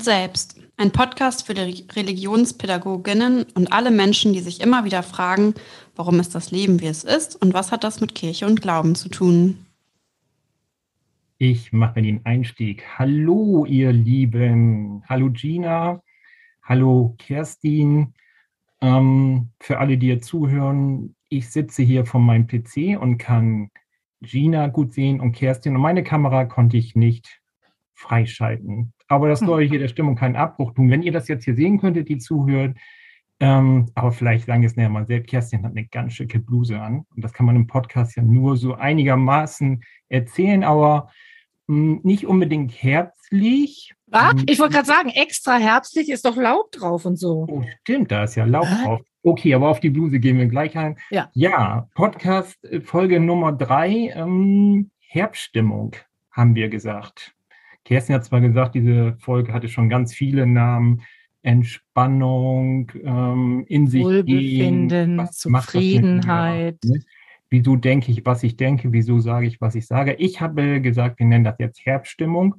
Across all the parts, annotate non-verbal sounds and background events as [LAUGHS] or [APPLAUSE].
und selbst. Ein Podcast für die Religionspädagoginnen und alle Menschen, die sich immer wieder fragen, warum ist das Leben, wie es ist und was hat das mit Kirche und Glauben zu tun. Ich mache den Einstieg. Hallo, ihr Lieben. Hallo, Gina. Hallo, Kerstin. Ähm, für alle, die hier zuhören, ich sitze hier vor meinem PC und kann Gina gut sehen und Kerstin und meine Kamera konnte ich nicht freischalten. Aber das soll hier der Stimmung keinen Abbruch tun. Wenn ihr das jetzt hier sehen könntet, die zuhört, ähm, aber vielleicht sagen es näher mal selbst, Kerstin hat eine ganz schicke Bluse an. Und das kann man im Podcast ja nur so einigermaßen erzählen, aber mh, hm, nicht unbedingt herzlich. Was? Hm. Ich wollte gerade sagen, extra herbstlich ist doch Laub drauf und so. Oh, stimmt, da ist ja Laub drauf. Okay, aber auf die Bluse gehen wir gleich ein. Ja, ja Podcast äh, Folge Nummer drei, ähm, Herbststimmung, haben wir gesagt. Kerstin hat zwar gesagt, diese Folge hatte schon ganz viele Namen. Entspannung, ähm, in sich Wohlbefinden, gehen, Zufriedenheit. Ne? Wieso denke ich, was ich denke? Wieso sage ich, was ich sage? Ich habe gesagt, wir nennen das jetzt Herbststimmung.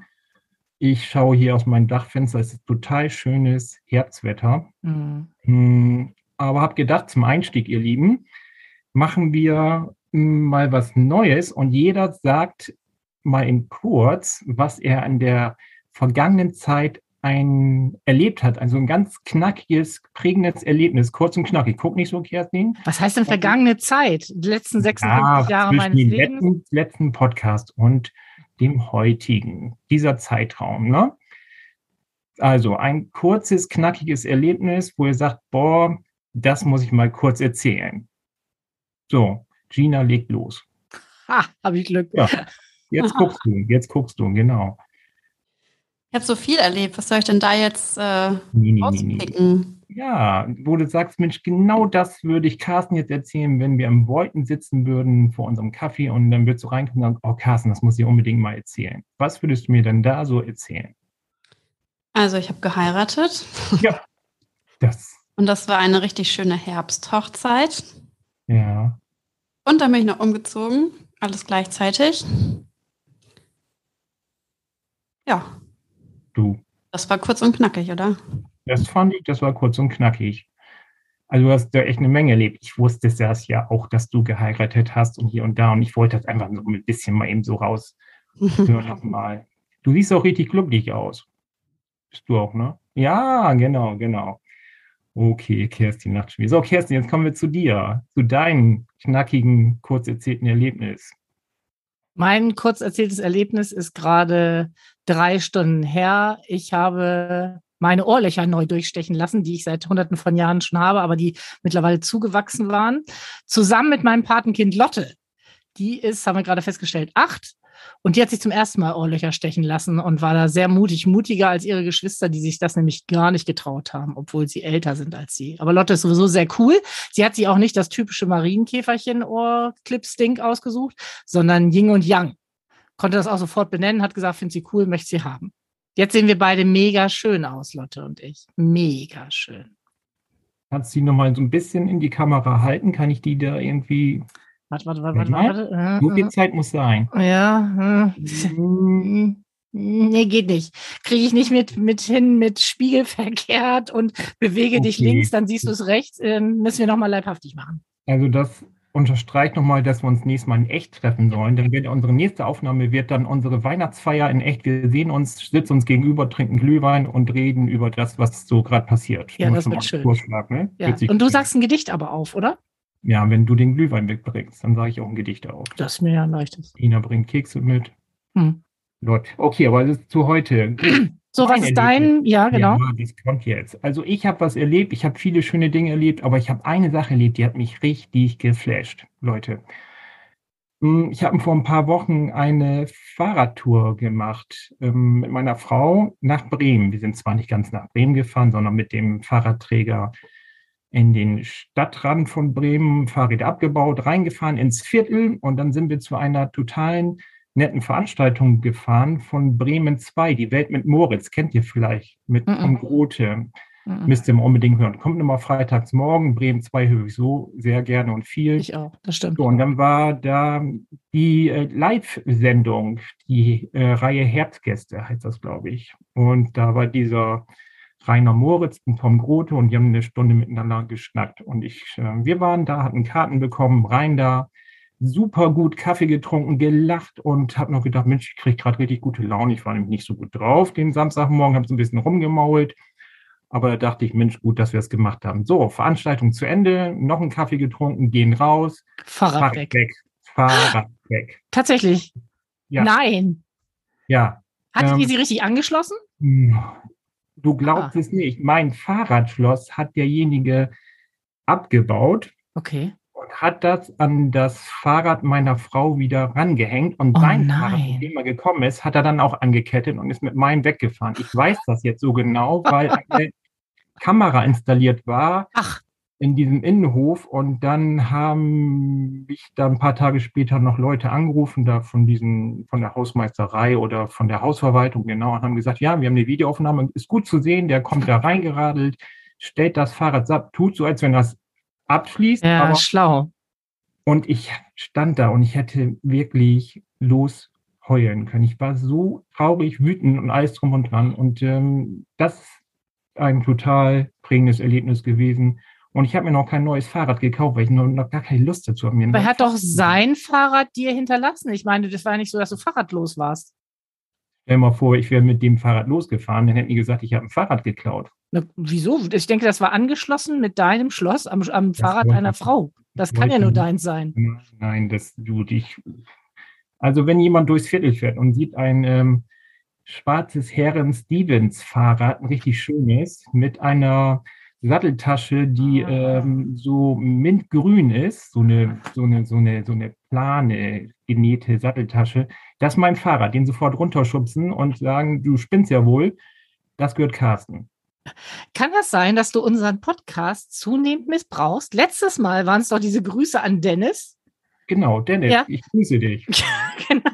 Ich schaue hier aus meinem Dachfenster, es ist total schönes Herbstwetter. Mhm. Aber habe gedacht, zum Einstieg, ihr Lieben, machen wir hm, mal was Neues und jeder sagt mal in kurz, was er in der vergangenen Zeit ein erlebt hat, also ein ganz knackiges, prägendes Erlebnis, kurz und knackig. Guck nicht so, Kerstin. Was heißt denn vergangene Zeit? Die letzten 56 ja, Jahre meines Lebens? Letzten, letzten Podcast und dem heutigen, dieser Zeitraum. Ne? Also ein kurzes, knackiges Erlebnis, wo ihr sagt, boah, das muss ich mal kurz erzählen. So, Gina legt los. Ha, habe ich Glück. Ja, [LAUGHS] jetzt guckst du, jetzt guckst du, genau. Ich habe so viel erlebt. Was soll ich denn da jetzt äh, nee, nee, auspicken? Nee, ja, wo du sagst, Mensch, genau das würde ich Carsten jetzt erzählen, wenn wir im Beuten sitzen würden vor unserem Kaffee und dann würdest du reinkommen und sagen, oh Carsten, das muss ich unbedingt mal erzählen. Was würdest du mir denn da so erzählen? Also ich habe geheiratet. Ja, das. Und das war eine richtig schöne Herbsthochzeit. Ja. Und dann bin ich noch umgezogen, alles gleichzeitig. Ja. Du. Das war kurz und knackig, oder? Das fand ich, das war kurz und knackig. Also du hast da echt eine Menge erlebt. Ich wusste es ja auch, dass du geheiratet hast und hier und da. Und ich wollte das einfach so ein bisschen mal eben so raus [LAUGHS] mal. Du siehst auch richtig glücklich aus. Bist du auch, ne? Ja, genau, genau. Okay, Kerstin Nachtspiel. So, Kerstin, jetzt kommen wir zu dir, zu deinem knackigen, kurz erzählten Erlebnis. Mein kurz erzähltes Erlebnis ist gerade drei Stunden her. Ich habe meine Ohrlöcher neu durchstechen lassen, die ich seit hunderten von Jahren schon habe, aber die mittlerweile zugewachsen waren. Zusammen mit meinem Patenkind Lotte. Die ist, haben wir gerade festgestellt, acht. Und die hat sich zum ersten Mal Ohrlöcher stechen lassen und war da sehr mutig, mutiger als ihre Geschwister, die sich das nämlich gar nicht getraut haben, obwohl sie älter sind als sie. Aber Lotte ist sowieso sehr cool. Sie hat sich auch nicht das typische Marienkäferchen-Ohrclip-Stink ausgesucht, sondern Ying und Yang. Konnte das auch sofort benennen, hat gesagt, findet sie cool, möchte sie haben. Jetzt sehen wir beide mega schön aus, Lotte und ich. Mega schön. Kannst du die nochmal so ein bisschen in die Kamera halten? Kann ich die da irgendwie. Warte, warte, warte, warte. warte. So viel Zeit muss sein. Ja. Hm. Nee, geht nicht. Kriege ich nicht mit, mit hin mit Spiegel verkehrt und bewege okay. dich links, dann siehst du es rechts. Ähm, müssen wir nochmal leibhaftig machen. Also das unterstreicht nochmal, dass wir uns nächstes Mal in echt treffen sollen. Denn wird unsere nächste Aufnahme wird dann unsere Weihnachtsfeier in echt. Wir sehen uns, sitzen uns gegenüber, trinken Glühwein und reden über das, was so gerade passiert. Ja, das wird schön. Ne? Ja. Und du sagst ein Gedicht aber auf, oder? Ja, wenn du den Glühwein mitbringst, dann sage ich auch ein Gedicht auf. Das ist mir ja ein leichtes. Ina bringt Kekse mit. Hm. Okay, aber das ist zu heute. [CLEARS THROAT] So, was ist dein, ja, genau. Ja, das kommt jetzt. Also ich habe was erlebt, ich habe viele schöne Dinge erlebt, aber ich habe eine Sache erlebt, die hat mich richtig geflasht, Leute. Hm, ich habe vor ein paar Wochen eine Fahrradtour gemacht ähm, mit meiner Frau nach Bremen. Wir sind zwar nicht ganz nach Bremen gefahren, sondern mit dem Fahrradträger in den Stadtrand von Bremen, Fahrräder abgebaut, reingefahren ins Viertel und dann sind wir zu einer totalen netten Veranstaltung gefahren von Bremen 2, die Welt mit Moritz, kennt ihr vielleicht, mit mm -mm. Grote. Mhm. Müsst ihr mal unbedingt hören. Kommt immer freitags morgen. Bremen 2 höre ich so sehr gerne und viel. Ich auch, das stimmt. So, und dann war da die äh, Live-Sendung, die äh, Reihe Herzgäste heißt das, glaube ich. Und da war dieser Rainer Moritz und Tom Grote und die haben eine Stunde miteinander geschnackt. Und ich, äh, wir waren da, hatten Karten bekommen, rein da, super gut Kaffee getrunken, gelacht und habe noch gedacht, Mensch, ich kriege gerade richtig gute Laune. Ich war nämlich nicht so gut drauf den Samstagmorgen, habe so ein bisschen rumgemault. Aber da dachte ich, Mensch, gut, dass wir es gemacht haben. So, Veranstaltung zu Ende, noch einen Kaffee getrunken, gehen raus. Fahrrad, Fahrrad weg. weg. Fahrrad [LAUGHS] weg. Tatsächlich? Ja. Nein. Ja. Hattet ähm, ihr sie richtig angeschlossen? Du glaubst ah. es nicht. Mein Fahrradschloss hat derjenige abgebaut. Okay. Und hat das an das Fahrrad meiner Frau wieder rangehängt. Und oh, sein nein. Fahrrad, mit dem er gekommen ist, hat er dann auch angekettet und ist mit meinem weggefahren. Ich weiß das jetzt so genau, weil eine [LAUGHS] Kamera installiert war. Ach in diesem Innenhof und dann haben mich da ein paar Tage später noch Leute angerufen, da von diesen, von der Hausmeisterei oder von der Hausverwaltung, genau, und haben gesagt, ja, wir haben eine Videoaufnahme, ist gut zu sehen, der kommt da reingeradelt, stellt das Fahrrad ab, tut so, als wenn das abschließt. Ja, aber, schlau. Und ich stand da und ich hätte wirklich losheulen können. Ich war so traurig, wütend und alles drum und dran. Und ähm, das ist ein total prägendes Erlebnis gewesen. Und ich habe mir noch kein neues Fahrrad gekauft, weil ich noch, noch gar keine Lust dazu habe. Aber er hat doch sein Fahrrad dir hinterlassen. Ich meine, das war nicht so, dass du fahrradlos warst. Stell dir mal vor, ich wäre mit dem Fahrrad losgefahren, dann hätten die gesagt, ich habe ein Fahrrad geklaut. Na, wieso? Ich denke, das war angeschlossen mit deinem Schloss am, am Fahrrad einer Frau. Das kann ja nur deins sein. Nein, das tut ich. Also wenn jemand durchs Viertel fährt und sieht ein ähm, schwarzes Herren Stevens Fahrrad, ein richtig schönes, mit einer Satteltasche, die ah. ähm, so mintgrün ist, so eine, so eine, so eine, so eine plane genähte Satteltasche. Das ist mein Fahrrad, den sofort runterschubsen und sagen, du spinnst ja wohl, das gehört Carsten. Kann das sein, dass du unseren Podcast zunehmend missbrauchst? Letztes Mal waren es doch diese Grüße an Dennis. Genau, Dennis, ja? ich grüße dich. [LAUGHS] genau.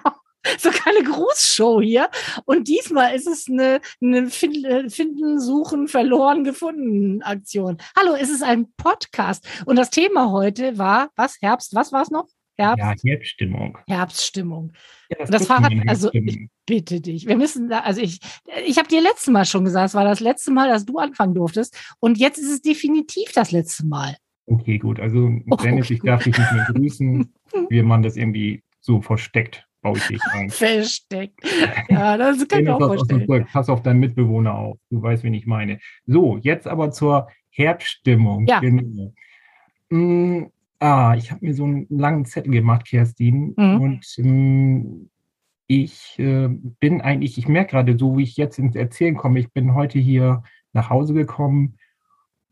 so keine Grußshow hier. Und diesmal ist es eine, eine Finden, Suchen, Verloren, Gefunden Aktion. Hallo, es ist ein Podcast. Und das Thema heute war, was, Herbst, was war es noch? Herbst? Ja, Herbststimmung. Herbststimmung. Ja, das, das Fahrrad, also ich bitte dich, wir müssen da, also ich, ich habe dir letztes Mal schon gesagt, es war das letzte Mal, dass du anfangen durftest. Und jetzt ist es definitiv das letzte Mal. Okay, gut. Also, oh, Dennis, okay, ich darf dich nicht mehr grüßen. [LAUGHS] Wir machen das irgendwie so versteckt baue ich dich ein. Versteckt. [LAUGHS] Ja, das kann ich auch vorstellen. Pass auf deinen Mitbewohner auf. Du weißt, wen ich meine. So, jetzt aber zur Herbststimmung. Ja. Genau. Mm, ah, ich habe mir so einen langen Zettel gemacht, Kerstin. Mhm. Und mm, ich äh, bin eigentlich, ich merke gerade so, wie ich jetzt ins Erzählen komme, ich bin heute hier nach Hause gekommen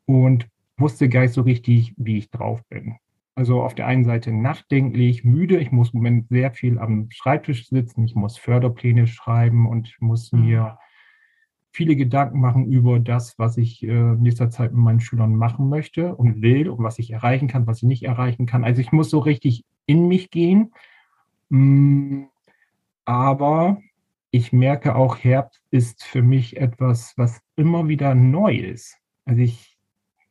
und wusste gar nicht so richtig, wie ich drauf bin. Also auf der einen Seite nachdenklich, müde. Ich muss im Moment sehr viel am Schreibtisch sitzen. Ich muss Förderpläne schreiben und muss mhm. mir viele Gedanken machen über das, was ich äh, in nächster Zeit mit meinen Schülern machen möchte und will und was ich erreichen kann, was ich nicht erreichen kann. Also ich muss so richtig in mich gehen. Mm, aber ich merke auch, Herbst ist für mich etwas, was immer wieder neu ist. Also ich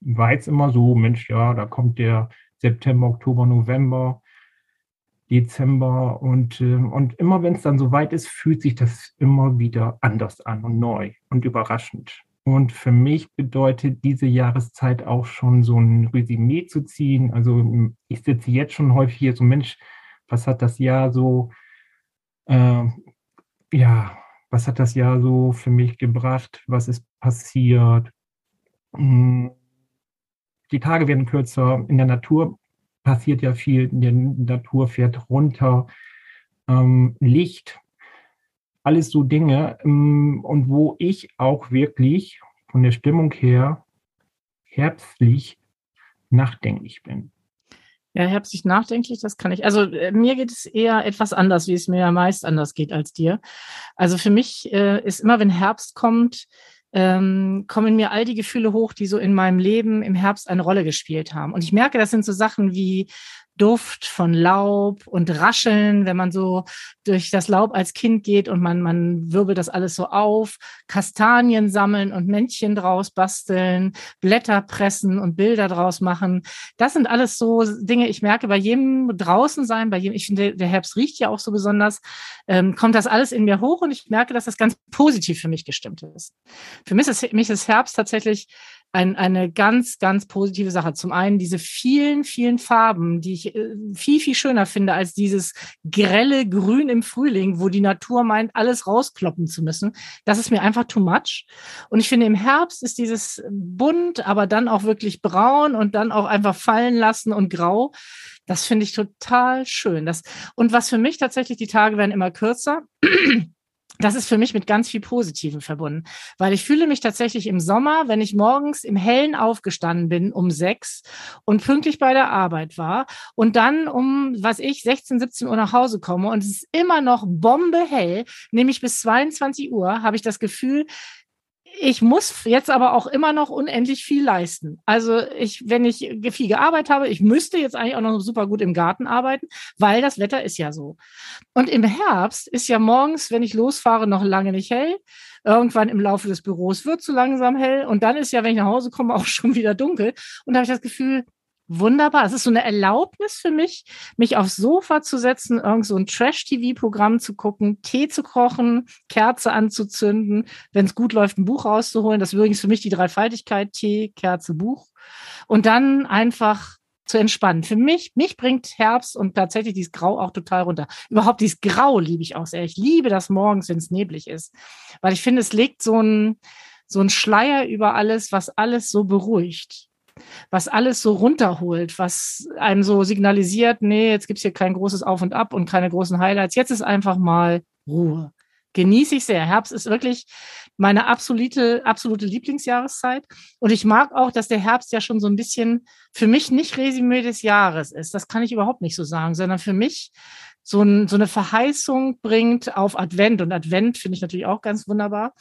war jetzt immer so, Mensch, ja, da kommt der September, Oktober, November, Dezember und, äh, und immer wenn es dann so weit ist, fühlt sich das immer wieder anders an und neu und überraschend. Und für mich bedeutet diese Jahreszeit auch schon so ein Resümee zu ziehen. Also ich sitze jetzt schon häufig hier so, Mensch, was hat das Jahr so, äh, ja, was hat das Jahr so für mich gebracht? Was ist passiert? Hm die Tage werden kürzer. In der Natur passiert ja viel. Die Natur fährt runter. Ähm, Licht, alles so Dinge. Ähm, und wo ich auch wirklich von der Stimmung her herbstlich nachdenklich bin. Ja, herbstlich nachdenklich, das kann ich. Also äh, mir geht es eher etwas anders, wie es mir ja meist anders geht als dir. Also für mich äh, ist immer, wenn Herbst kommt, ähm, kommen mir all die Gefühle hoch, die so in meinem Leben im Herbst eine Rolle gespielt haben. Und ich merke, das sind so Sachen wie Duft von Laub und Rascheln, wenn man so durch das Laub als Kind geht und man, man wirbelt das alles so auf, Kastanien sammeln und Männchen draus basteln, Blätter pressen und Bilder draus machen. Das sind alles so Dinge, ich merke bei jedem draußen sein, bei jedem, ich finde, der Herbst riecht ja auch so besonders, ähm, kommt das alles in mir hoch und ich merke, dass das ganz positiv für mich gestimmt ist. Für mich ist, mich ist Herbst tatsächlich ein, eine ganz, ganz positive Sache. Zum einen diese vielen, vielen Farben, die ich äh, viel, viel schöner finde als dieses grelle Grün im Frühling, wo die Natur meint, alles rauskloppen zu müssen. Das ist mir einfach too much. Und ich finde, im Herbst ist dieses bunt, aber dann auch wirklich braun und dann auch einfach fallen lassen und grau. Das finde ich total schön. Das, und was für mich tatsächlich, die Tage werden immer kürzer das ist für mich mit ganz viel Positivem verbunden, weil ich fühle mich tatsächlich im Sommer, wenn ich morgens im Hellen aufgestanden bin um sechs und pünktlich bei der Arbeit war und dann um, was ich, 16, 17 Uhr nach Hause komme und es ist immer noch bombehell, nämlich bis 22 Uhr, habe ich das Gefühl, ich muss jetzt aber auch immer noch unendlich viel leisten. Also ich, wenn ich viel gearbeitet habe, ich müsste jetzt eigentlich auch noch super gut im Garten arbeiten, weil das Wetter ist ja so. Und im Herbst ist ja morgens, wenn ich losfahre, noch lange nicht hell. Irgendwann im Laufe des Büros wird so langsam hell und dann ist ja, wenn ich nach Hause komme, [LAUGHS] auch schon wieder dunkel. Und da habe ich das Gefühl, wunderbar. Es ist so eine Erlaubnis für mich, mich aufs Sofa zu setzen, irgend so ein Trash-TV-Programm zu gucken, Tee zu kochen, Kerze anzuzünden, wenn es gut läuft, ein Buch rauszuholen. Das ist übrigens für mich die Dreifaltigkeit, Tee, Kerze, Buch. Und dann einfach zu entspannen. Für mich, mich bringt Herbst und tatsächlich dieses Grau auch total runter. Überhaupt dieses Grau liebe ich auch sehr. Ich liebe das morgens, wenn es neblig ist, weil ich finde, es legt so ein, so ein Schleier über alles, was alles so beruhigt was alles so runterholt, was einem so signalisiert, nee, jetzt gibt's hier kein großes Auf und Ab und keine großen Highlights. Jetzt ist einfach mal Ruhe. Genieße ich sehr. Herbst ist wirklich meine absolute, absolute Lieblingsjahreszeit. Und ich mag auch, dass der Herbst ja schon so ein bisschen für mich nicht Resümee des Jahres ist. Das kann ich überhaupt nicht so sagen, sondern für mich so, ein, so eine Verheißung bringt auf Advent. Und Advent finde ich natürlich auch ganz wunderbar.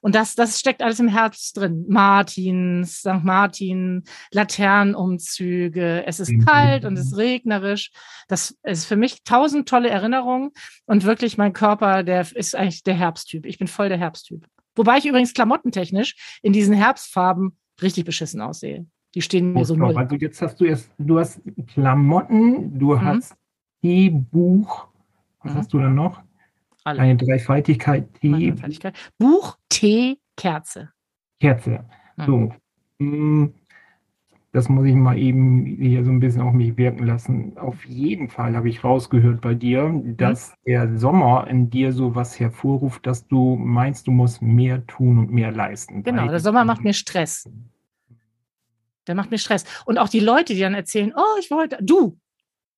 Und das, das steckt alles im Herz drin. Martins, St. Martin, Laternenumzüge. Es ist mhm. kalt und es ist regnerisch. Das ist für mich tausend tolle Erinnerungen. Und wirklich mein Körper, der ist eigentlich der Herbsttyp. Ich bin voll der Herbsttyp. Wobei ich übrigens klamottentechnisch in diesen Herbstfarben richtig beschissen aussehe. Die stehen mir so null. Also jetzt hast du erst, du hast Klamotten, du mhm. hast Tee, Buch. Was mhm. hast du dann noch? Alle. Eine Dreifaltigkeit. Dreifaltigkeit. Buch, Tee, Kerze. Kerze. Mhm. So. Mm, das muss ich mal eben hier so ein bisschen auf mich wirken lassen. Auf jeden Fall habe ich rausgehört bei dir, dass mhm. der Sommer in dir so was hervorruft, dass du meinst, du musst mehr tun und mehr leisten. Genau, der Sommer macht mir Stress. Der macht mir Stress. Und auch die Leute, die dann erzählen, oh, ich wollte, du,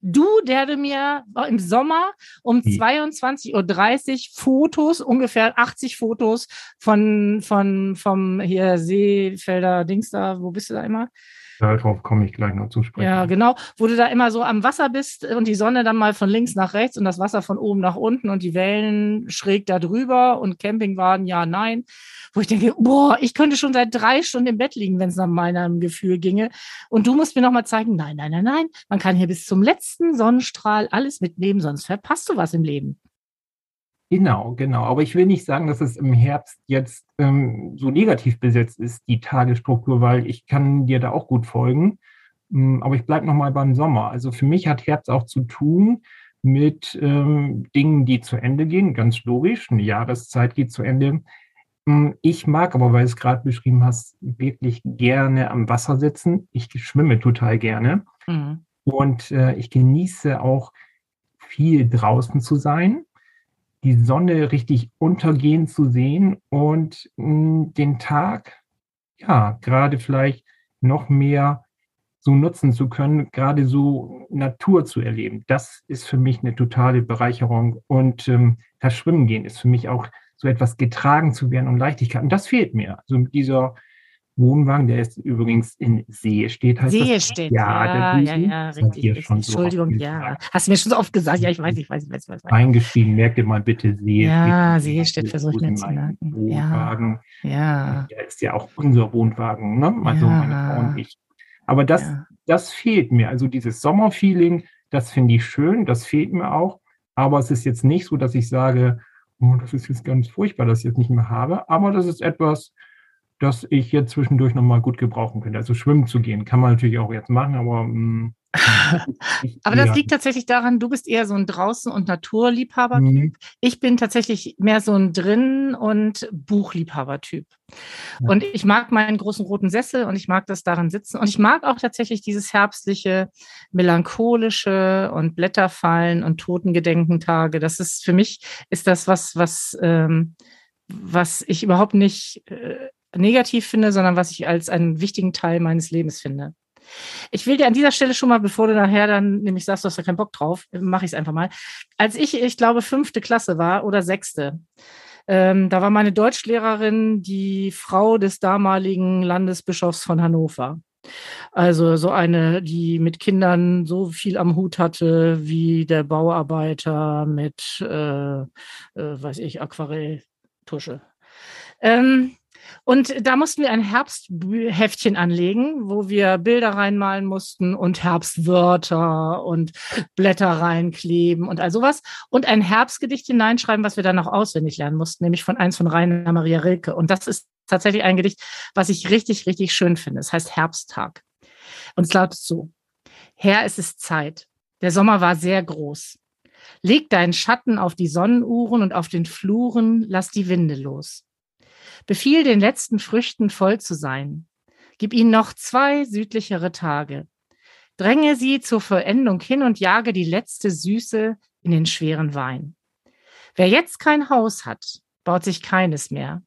Du, der du mir im Sommer um 22.30 Uhr Fotos, ungefähr 80 Fotos von, von, vom hier Seefelder Dings da, wo bist du da immer? Darauf komme ich gleich noch zu sprechen. Ja, genau. Wo du da immer so am Wasser bist und die Sonne dann mal von links nach rechts und das Wasser von oben nach unten und die Wellen schräg da drüber und Campingwagen, ja, nein. Wo ich denke, boah, ich könnte schon seit drei Stunden im Bett liegen, wenn es nach meinem Gefühl ginge. Und du musst mir nochmal zeigen, nein, nein, nein, nein. Man kann hier bis zum letzten Sonnenstrahl alles mitnehmen, sonst verpasst du was im Leben. Genau, genau. Aber ich will nicht sagen, dass es im Herbst jetzt ähm, so negativ besetzt ist, die Tagesstruktur, weil ich kann dir da auch gut folgen. Ähm, aber ich bleibe nochmal beim Sommer. Also für mich hat Herbst auch zu tun mit ähm, Dingen, die zu Ende gehen. Ganz logisch, eine Jahreszeit geht zu Ende. Ähm, ich mag aber, weil du es gerade beschrieben hast, wirklich gerne am Wasser sitzen. Ich schwimme total gerne. Mhm. Und äh, ich genieße auch viel draußen zu sein die Sonne richtig untergehen zu sehen und mh, hm, den Tag, ja, gerade vielleicht noch mehr so nutzen zu können, gerade so Natur zu erleben. Das ist für mich eine totale Bereicherung. Und ähm, das Schwimmen gehen ist für mich auch so etwas getragen zu werden und Leichtigkeit. Und das fehlt mir. Also mit dieser Wohnwagen, der ist übrigens in See steht, heißt See das? steht, ja, ja, ja, ja, richtig. Schon Entschuldigung, so ja. Hast du mir schon so oft gesagt, ja, ich weiß, ich weiß, ich weiß, ich weiß. Eingeschrieben, merkt ihr mal bitte See. Ja, See steht, versuche ich mir zu merken. Wohnwagen. Ja, ja. Der ist ja auch unser Wohnwagen, ne? Also ja. meine Frau und ich. Aber das, ja. das fehlt mir. Also dieses Sommerfeeling, Das finde ich schön, das fehlt mir auch. Aber es ist jetzt nicht so, dass ich sage, oh, das ist jetzt ganz furchtbar, dass ich jetzt nicht mehr habe. Aber das ist etwas, das ich jetzt zwischendurch nochmal gut gebrauchen könnte. Also schwimmen zu gehen, kann man natürlich auch jetzt machen, aber mh, mm, [LAUGHS] Aber das liegt tatsächlich daran, du bist eher so ein Draußen- und Naturliebhaber-Typ. Mhm. Ich bin tatsächlich mehr so ein Drin- und Buchliebhaber-Typ. Ja. Und ich mag meinen großen roten Sessel und ich mag das darin sitzen. Und ich mag auch tatsächlich dieses herbstliche, melancholische und Blätterfallen und Totengedenkentage. Das ist für mich ist das was, was, ähm, was ich überhaupt nicht äh, negativ finde, sondern was ich als einen wichtigen Teil meines Lebens finde. Ich will dir an dieser Stelle schon mal, bevor du nachher dann nämlich sagst, du hast da keinen Bock drauf, mache ich es einfach mal. Als ich, ich glaube, fünfte Klasse war oder sechste, ähm, da war meine Deutschlehrerin die Frau des damaligen Landesbischofs von Hannover. Also so eine, die mit Kindern so viel am Hut hatte wie der Bauarbeiter mit, äh, äh, weiß ich, Aquarelltusche. Ähm, und da mussten wir ein Herbstheftchen anlegen, wo wir Bilder reinmalen mussten und Herbstwörter und Blätter reinkleben und all sowas. Und ein Herbstgedicht hineinschreiben, was wir dann noch auswendig lernen mussten, nämlich von eins von Rainer Maria Rilke. Und das ist tatsächlich ein Gedicht, was ich richtig, richtig schön finde. Es heißt Herbsttag. Und es lautet so. Herr, es ist Zeit. Der Sommer war sehr groß. Leg deinen Schatten auf die Sonnenuhren und auf den Fluren, lass die Winde los. Befiehl den letzten Früchten voll zu sein. Gib ihnen noch zwei südlichere Tage. Dränge sie zur Vollendung hin und jage die letzte Süße in den schweren Wein. Wer jetzt kein Haus hat, baut sich keines mehr.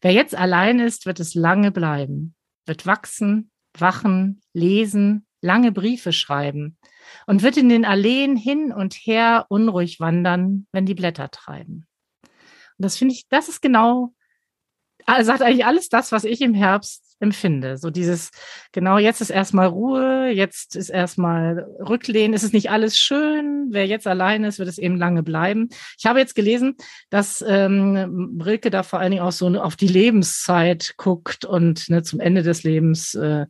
Wer jetzt allein ist, wird es lange bleiben, wird wachsen, wachen, lesen, lange Briefe schreiben und wird in den Alleen hin und her unruhig wandern, wenn die Blätter treiben. Und das finde ich, das ist genau sagt eigentlich alles das, was ich im Herbst empfinde. So dieses, genau, jetzt ist erstmal Ruhe, jetzt ist erstmal Rücklehnen, es ist nicht alles schön. Wer jetzt allein ist, wird es eben lange bleiben. Ich habe jetzt gelesen, dass ähm, Rilke da vor allen Dingen auch so auf die Lebenszeit guckt und ne, zum Ende des Lebens äh,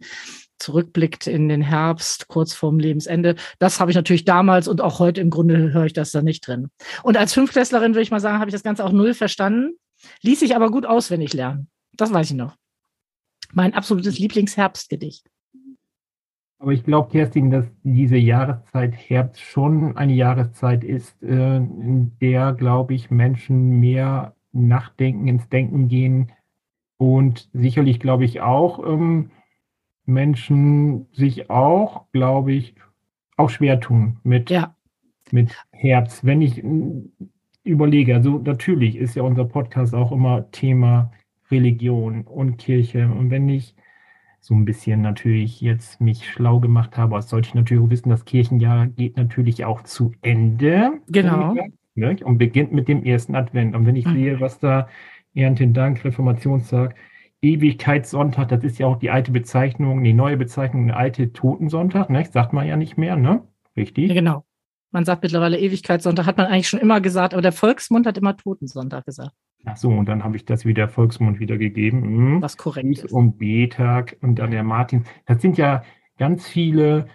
zurückblickt in den Herbst, kurz vorm Lebensende. Das habe ich natürlich damals und auch heute im Grunde höre ich das da nicht drin. Und als Fünftklässlerin würde ich mal sagen, habe ich das Ganze auch null verstanden. Ließ sich aber gut auswendig lernen. Das weiß ich noch. Mein absolutes Lieblingsherbstgedicht. Aber ich glaube, Kerstin, dass diese Jahreszeit Herbst schon eine Jahreszeit ist, äh, in der, glaube ich, Menschen mehr nachdenken, ins Denken gehen und sicherlich, glaube ich, auch ähm, Menschen sich auch, glaube ich, auch schwer tun mit, ja. mit Herbst. Wenn ich überlege, also natürlich ist ja unser Podcast auch immer Thema Religion und Kirche. Und wenn ich so ein bisschen natürlich jetzt mich schlau gemacht habe, sollte ich natürlich wissen, das Kirchenjahr geht natürlich auch zu Ende. Genau. Ne, und beginnt mit dem ersten Advent. Und wenn ich mhm. sehe, was da Erntendank, Reformationstag, Ewigkeitssonntag, das ist ja auch die alte Bezeichnung, die neue Bezeichnung, der alte Totensonntag, ne? sagt man ja nicht mehr, ne? Richtig? Ja, genau. Man sagt mittlerweile Ewigkeitssonntag, hat man eigentlich schon immer gesagt, aber der Volksmund hat immer Totensonntag gesagt. Ach so, und dann habe ich das wieder Volksmund wiedergegeben. Hm. Was korrekt ist. Und B-Tag und dann der Martin. Das sind ja ganz viele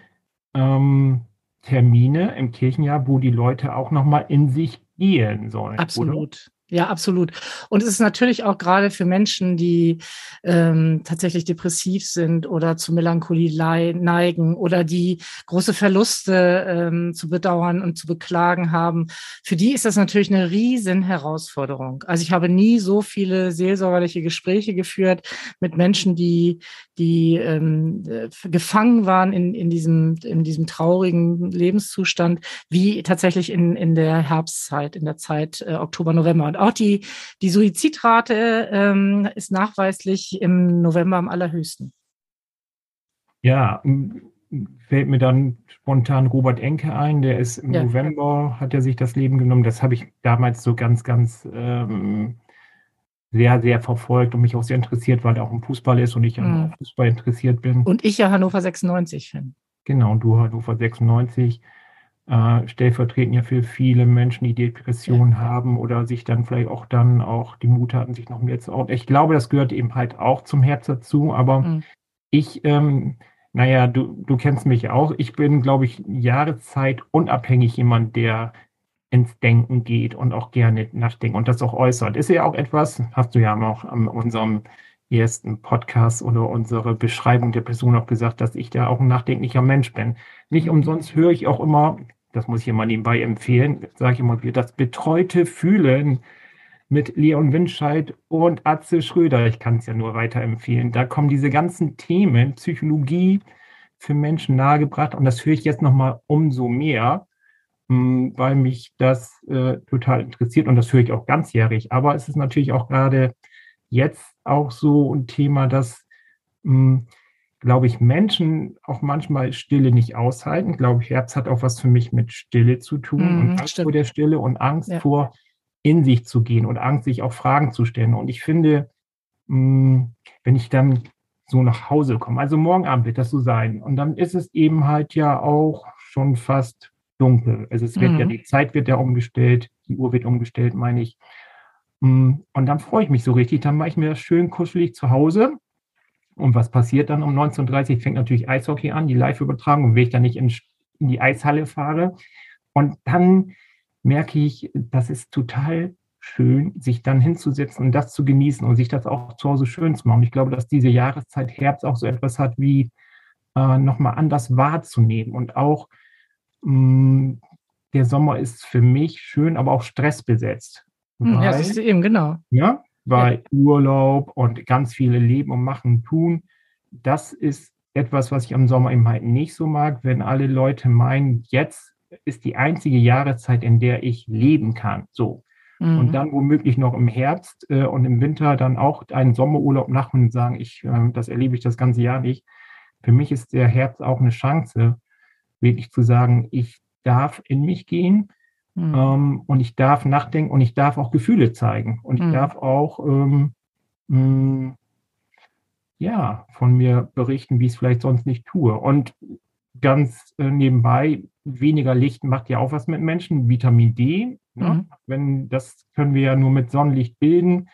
ähm, Termine im Kirchenjahr, wo die Leute auch nochmal in sich gehen sollen. Absolut. Ja, absolut. Und es ist natürlich auch gerade für Menschen, die ähm, tatsächlich depressiv sind oder zu Melancholie neigen oder die große Verluste ähm, zu bedauern und zu beklagen haben, für die ist das natürlich eine riesen Herausforderung. Also ich habe nie so viele seelsorgerliche Gespräche geführt mit Menschen, die, die ähm, gefangen waren in, in, diesem, in diesem traurigen Lebenszustand, wie tatsächlich in, in der Herbstzeit, in der Zeit äh, Oktober, November. Und auch die, die Suizidrate ähm, ist nachweislich im November am allerhöchsten. Ja, fällt mir dann spontan Robert Enke ein, der ist im ja. November, hat er sich das Leben genommen. Das habe ich damals so ganz, ganz ähm, sehr, sehr verfolgt und mich auch sehr interessiert, weil er auch im Fußball ist und ich mhm. am Fußball interessiert bin. Und ich ja Hannover 96 bin. Genau, du Hannover 96 äh, stellvertretend ja für viele Menschen, die Depressionen ja. haben oder sich dann vielleicht auch dann auch die Mut hatten, sich noch mehr zu outen. Ich glaube, das gehört eben halt auch zum Herz dazu, aber mhm. ich ähm, Naja, du, du kennst mich auch. Ich bin, glaube ich, Jahreszeit unabhängig jemand, der ins Denken geht und auch gerne nachdenkt und das auch äußert. Ist ja auch etwas, hast du ja auch an unserem ersten Podcast oder unsere Beschreibung der Person auch gesagt, dass ich da auch ein nachdenklicher Mensch bin. Nicht umsonst höre ich auch immer, das muss ich immer nebenbei empfehlen, sage ich immer wieder, das betreute Fühlen mit Leon Winscheid und Atze Schröder. Ich kann es ja nur weiterempfehlen. Da kommen diese ganzen Themen, Psychologie für Menschen nahegebracht. Und das höre ich jetzt nochmal umso mehr, hm, weil mich das äh, total interessiert. Und das höre ich auch ganzjährig. Aber es ist natürlich auch gerade jetzt auch so ein Thema, dass, hm, glaube ich, Menschen auch manchmal Stille nicht aushalten. Ich glaube, Herz hat auch was für mich mit Stille zu tun mm, und Angst stimmt. vor der Stille und Angst ja. vor in sich zu gehen und Angst, sich auch Fragen zu stellen. Und ich finde, mh, hm, wenn ich dann so nach Hause komme, also morgen Abend wird das so sein, und dann ist es eben halt ja auch schon fast dunkel. Also es wird mhm. ja, die Zeit wird ja umgestellt, die Uhr wird umgestellt, meine ich. Hm, und dann freue ich mich so richtig, dann mache ich mir das schön kuschelig zu Hause. Und was passiert dann um 19.30 Uhr? Fängt natürlich Eishockey an, die Live-Übertragung, wenn ich dann nicht in, in die Eishalle fahre. Und dann merke ich, das ist total schön, sich dann hinzusetzen und das zu genießen und sich das auch zu Hause schön zu machen. Ich glaube, dass diese Jahreszeit Herbst auch so etwas hat wie äh, nochmal anders wahrzunehmen und auch mh, mm, der Sommer ist für mich schön, aber auch stressbesetzt. Weil, hm, ja, das ist eben genau. Ja, weil ja. Urlaub und ganz viele Leben und Machen tun, das ist etwas, was ich am Sommer eben halt nicht so mag, wenn alle Leute meinen, jetzt ist die einzige Jahreszeit, in der ich leben kann. So. Mhm. Und dann womöglich noch im Herbst äh, und im Winter dann auch einen Sommerurlaub machen und sagen, ich, äh, das erlebe ich das ganze Jahr nicht. Für mich ist der Herbst auch eine Chance, wirklich zu sagen, ich darf in mich gehen mhm. ähm, und ich darf nachdenken und ich darf auch Gefühle zeigen und ich mhm. darf auch ähm, mh, mm, ja, von mir berichten, wie ich es vielleicht sonst nicht tue. Und ganz äh, nebenbei, weniger Licht macht ja auch was mit Menschen. Vitamin D, ne? mhm. wenn, das können wir ja nur mit Sonnenlicht bilden.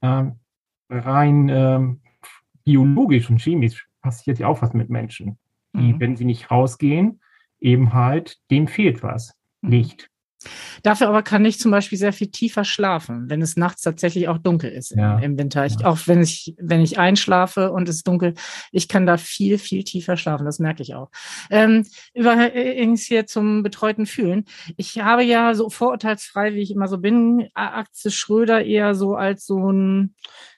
Äh, rein äh, biologisch und chemisch passiert ja auch was mit Menschen, die, mhm. wenn sie nicht rausgehen, eben halt, dem fehlt was. Licht. Dafür aber kann ich zum Beispiel sehr viel tiefer schlafen, wenn es nachts tatsächlich auch dunkel ist ja. im, Winter. Ich, ja. Auch wenn ich, wenn ich einschlafe und es ist dunkel, ich kann da viel, viel tiefer schlafen. Das merke ich auch. Ähm, übrigens hier zum betreuten Fühlen. Ich habe ja so vorurteilsfrei, wie ich immer so bin, Akze Schröder eher so als so ein,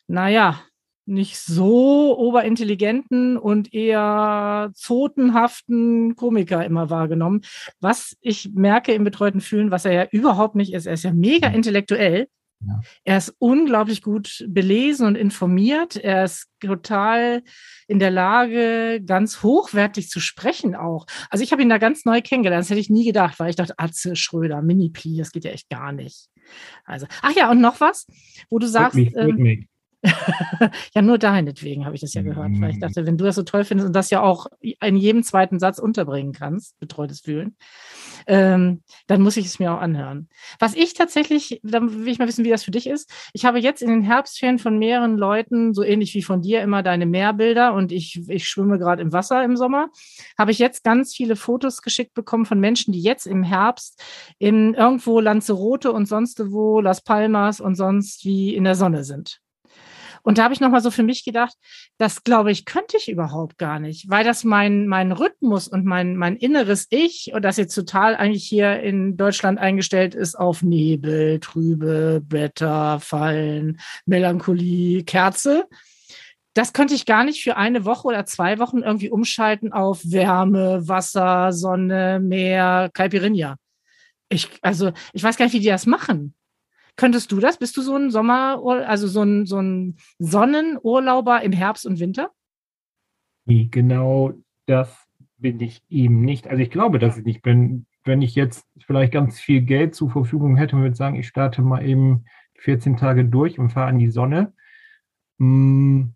naja, nicht so oberintelligenten und eher zotenhaften Komiker immer wahrgenommen. Was ich merke im betreuten Fühlen, was er ja überhaupt nicht ist, er ist ja mega intellektuell. Ja. Er ist unglaublich gut belesen und informiert. Er ist total in der Lage, ganz hochwertig zu sprechen auch. Also ich habe ihn da ganz neu kennengelernt. Das hätte ich nie gedacht, weil ich dachte, Atze Schröder, Mini-Pli, das geht ja echt gar nicht. Also, ach ja, und noch was, wo du sagst, mich, ähm, [LAUGHS] ja, nur deinetwegen habe ich das ja gehört, weil ich mhm. dachte, wenn du das so toll findest und das ja auch in jedem zweiten Satz unterbringen kannst, betreutes Fühlen, ähm, dann muss ich es mir auch anhören. Was ich tatsächlich, dann will ich mal wissen, wie das für dich ist. Ich habe jetzt in den Herbstferien von mehreren Leuten, so ähnlich wie von dir, immer deine Meerbilder und ich, ich schwimme gerade im Wasser im Sommer, habe ich jetzt ganz viele Fotos geschickt bekommen von Menschen, die jetzt im Herbst in irgendwo Lanzarote und sonst wo, Las Palmas und sonst wie in der Sonne sind. Und da habe ich nochmal so für mich gedacht, das glaube ich, könnte ich überhaupt gar nicht, weil das mein, mein Rhythmus und mein, mein inneres Ich, und das jetzt total eigentlich hier in Deutschland eingestellt ist auf Nebel, Trübe, Blätter, Fallen, Melancholie, Kerze. Das könnte ich gar nicht für eine Woche oder zwei Wochen irgendwie umschalten auf Wärme, Wasser, Sonne, Meer, Caipirinha. Ich, also, ich weiß gar nicht, wie die das machen. Könntest du das? Bist du so ein Sommer, also so ein, so ein Sonnenurlauber im Herbst und Winter? Nee, genau das bin ich eben nicht. Also ich glaube, dass ich nicht bin. Wenn ich jetzt vielleicht ganz viel Geld zur Verfügung hätte und würde sagen, ich starte mal eben 14 Tage durch und fahre an die Sonne, hm,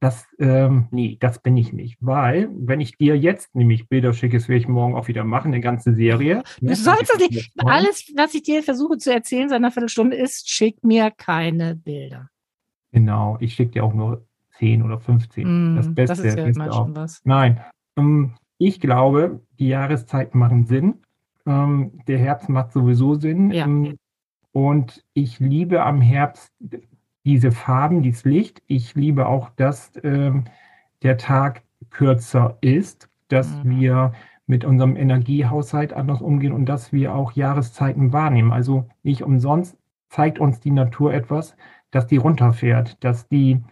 das, ähm, nee, das bin ich nicht. Weil, wenn ich dir jetzt nämlich Bilder schicke, das werde ich morgen auch wieder machen, eine ganze Serie. Ne? Du sollst es nicht. Alles, was ich dir versuche zu erzählen seit einer Viertelstunde ist, schick mir keine Bilder. Genau, ich schicke dir auch nur 10 oder 15. Mm, das Beste. das ist ja immer auch. schon was. Nein, ähm, ich glaube, die Jahreszeiten machen Sinn. Ähm, der Herbst macht sowieso Sinn. Ja. Ähm, und ich liebe am Herbst diese Farben, dieses Licht. Ich liebe auch, dass ähm, der Tag kürzer ist, dass Mhm. wir mit unserem Energiehaushalt anders umgehen und dass wir auch Jahreszeiten wahrnehmen. Also nicht umsonst zeigt uns die Natur etwas, dass die runterfährt, dass die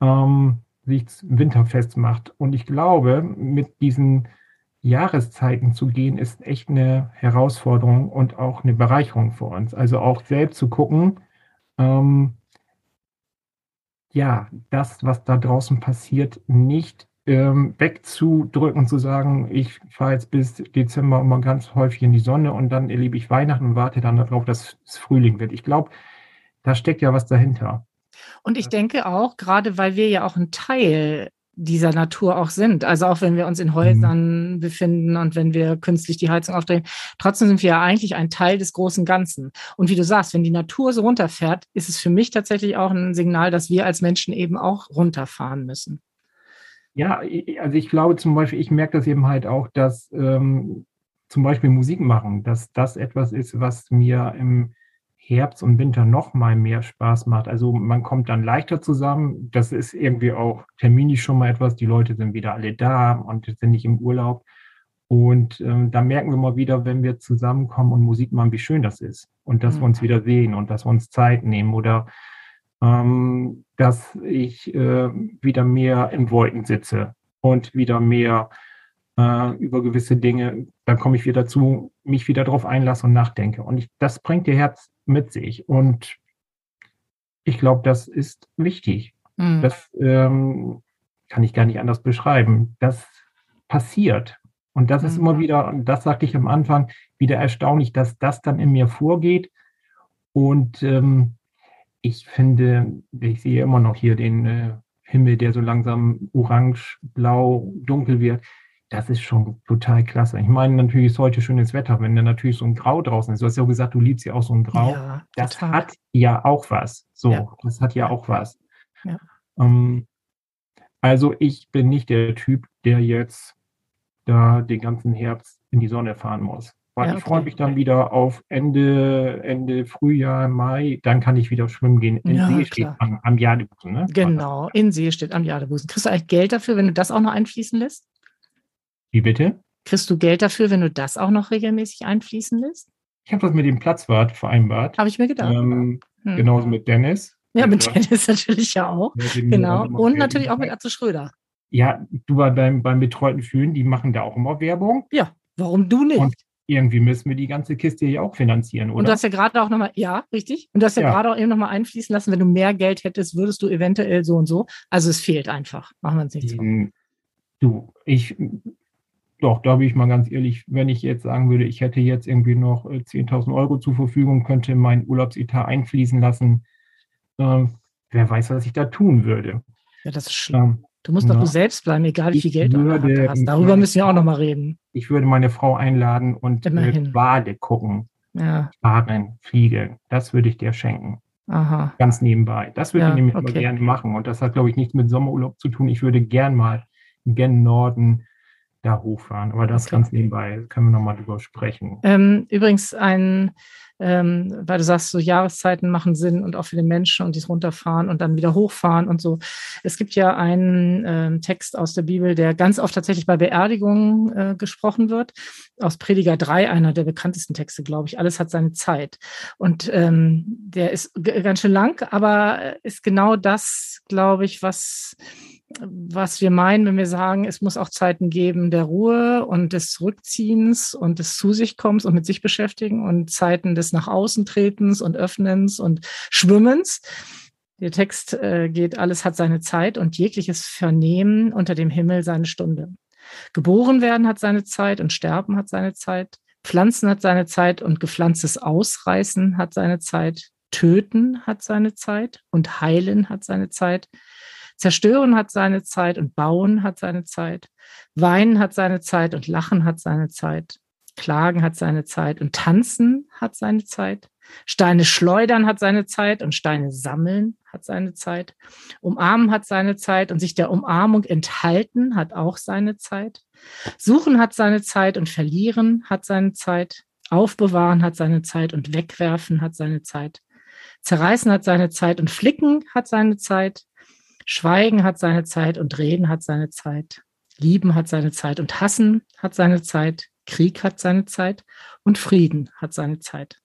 ähm, sich winterfest macht. Und ich glaube, mit diesen Jahreszeiten zu gehen, ist echt eine Herausforderung und auch eine Bereicherung für uns. Also auch selbst zu gucken, ähm, ja, das, was da draußen passiert, nicht ähm, wegzudrücken und zu sagen, ich fahre jetzt bis Dezember immer ganz häufig in die Sonne und dann erlebe ich Weihnachten und warte dann darauf, dass es Frühling wird. Ich glaube, da steckt ja was dahinter. Und ich denke auch, gerade weil wir ja auch ein Teil dieser Natur auch sind. Also auch wenn wir uns in Häusern mhm. befinden und wenn wir künstlich die Heizung aufdrehen, trotzdem sind wir ja eigentlich ein Teil des großen Ganzen. Und wie du sagst, wenn die Natur so runterfährt, ist es für mich tatsächlich auch ein Signal, dass wir als Menschen eben auch runterfahren müssen. Ja, also ich glaube zum Beispiel, ich merke das eben halt auch, dass ähm, zum Beispiel Musik machen, dass das etwas ist, was mir im Herbst und Winter noch mal mehr Spaß macht. Also man kommt dann leichter zusammen. Das ist irgendwie auch terminisch schon mal etwas. Die Leute sind wieder alle da und sind nicht im Urlaub. Und ähm, da merken wir mal wieder, wenn wir zusammenkommen und Musik machen, wie schön das ist. Und dass mhm. wir uns wieder sehen und dass wir uns Zeit nehmen oder ähm, dass ich äh, wieder mehr in Wolken sitze und wieder mehr äh, über gewisse Dinge, dann komme ich wieder dazu, mich wieder darauf einlasse und nachdenke. Und ich, das bringt ihr Herz mit sich. Und ich glaube, das ist wichtig. Mhm. Das ähm, kann ich gar nicht anders beschreiben. Das passiert. Und das mhm. ist immer wieder, und das sagte ich am Anfang, wieder erstaunlich, dass das dann in mir vorgeht. Und ähm, ich finde, ich sehe immer noch hier den äh, Himmel, der so langsam orange, blau, dunkel wird das ist schon total klasse. Ich meine, natürlich ist heute schönes Wetter, wenn da natürlich so ein Grau draußen ist. Du hast ja auch gesagt, du liebst ja auch so ein Grau. Ja, das total. hat ja auch was. So, ja. das hat ja auch was. Ja. Ähm, also ich bin nicht der Typ, der jetzt da den ganzen Herbst in die Sonne fahren muss. Weil ich okay. freue mich dann wieder auf Ende, Ende Frühjahr, Mai, dann kann ich wieder schwimmen gehen. In See steht am, am Jadebusen. Ne? Genau, in See steht am Jadebusen. Kriegst du eigentlich Geld dafür, wenn du das auch noch einfließen lässt? Wie bitte? Kriegst du Geld dafür, wenn du das auch noch regelmäßig einfließen lässt? Ich habe das mit dem Platzwart vereinbart. Habe ich mir gedacht. Ähm, hm. Genauso mit Dennis. Ja, mit [LAUGHS] ja. Dennis natürlich ja auch. Ja, genau. Und natürlich auch mit Atze Schröder. Ja, du beim, beim betreuten Fühlen, die machen da auch immer Werbung. Ja, warum du nicht? Und irgendwie müssen wir die ganze Kiste ja auch finanzieren, oder? Und du hast ja gerade auch nochmal, ja, richtig. Und du hast ja, ja. gerade auch eben nochmal einfließen lassen, wenn du mehr Geld hättest, würdest du eventuell so und so. Also es fehlt einfach. Machen wir uns nichts vor. Du, ich doch, da bin ich mal ganz ehrlich, wenn ich jetzt sagen würde, ich hätte jetzt irgendwie noch 10.000 äh, Euro zur Verfügung, könnte mein Urlaubsetat einfließen lassen, äh, wer weiß, was ich da tun würde. Ja, das ist schlimm. Ähm, du musst doch du selbst bleiben, egal wie viel Geld würde, du hast. Darüber müssen wir auch nochmal reden. Ich würde meine Frau einladen und mit Wale gucken. Ja. Fahren, fliegen. Das würde ich dir schenken. Aha. Ganz nebenbei. Das würde ja, ich nämlich okay. gerne machen. Und das hat, glaube ich, nichts mit Sommerurlaub zu tun. Ich würde gern mal gen Norden da hochfahren. Aber das okay. ganz nebenbei, können wir nochmal drüber sprechen. Ähm, übrigens ein, ähm, weil du sagst, so Jahreszeiten machen Sinn und auch für den Menschen und dies runterfahren und dann wieder hochfahren und so. Es gibt ja einen ähm, Text aus der Bibel, der ganz oft tatsächlich bei Beerdigungen äh, gesprochen wird, aus Prediger 3, einer der bekanntesten Texte, glaube ich. Alles hat seine Zeit. Und ähm, der ist ganz schön lang, aber ist genau das, glaube ich, was was wir meinen, wenn wir sagen, es muss auch Zeiten geben der Ruhe und des Rückziehens und des Zu sich kommens und mit sich beschäftigen und Zeiten des nach außen tretens und öffnens und schwimmens. Der Text äh, geht, alles hat seine Zeit und jegliches Vernehmen unter dem Himmel seine Stunde. Geboren werden hat seine Zeit und sterben hat seine Zeit. Pflanzen hat seine Zeit und gepflanztes Ausreißen hat seine Zeit. Töten hat seine Zeit und heilen hat seine Zeit. Zerstören hat seine Zeit und bauen hat seine Zeit. Weinen hat seine Zeit und lachen hat seine Zeit. Klagen hat seine Zeit und tanzen hat seine Zeit. Steine schleudern hat seine Zeit und Steine sammeln hat seine Zeit. Umarmen hat seine Zeit und sich der Umarmung enthalten hat auch seine Zeit. Suchen hat seine Zeit und verlieren hat seine Zeit. Aufbewahren hat seine Zeit und wegwerfen hat seine Zeit. Zerreißen hat seine Zeit und flicken hat seine Zeit. Schweigen hat seine Zeit und reden hat seine Zeit. Lieben hat seine Zeit und hassen hat seine Zeit. Krieg hat seine Zeit und Frieden hat seine Zeit.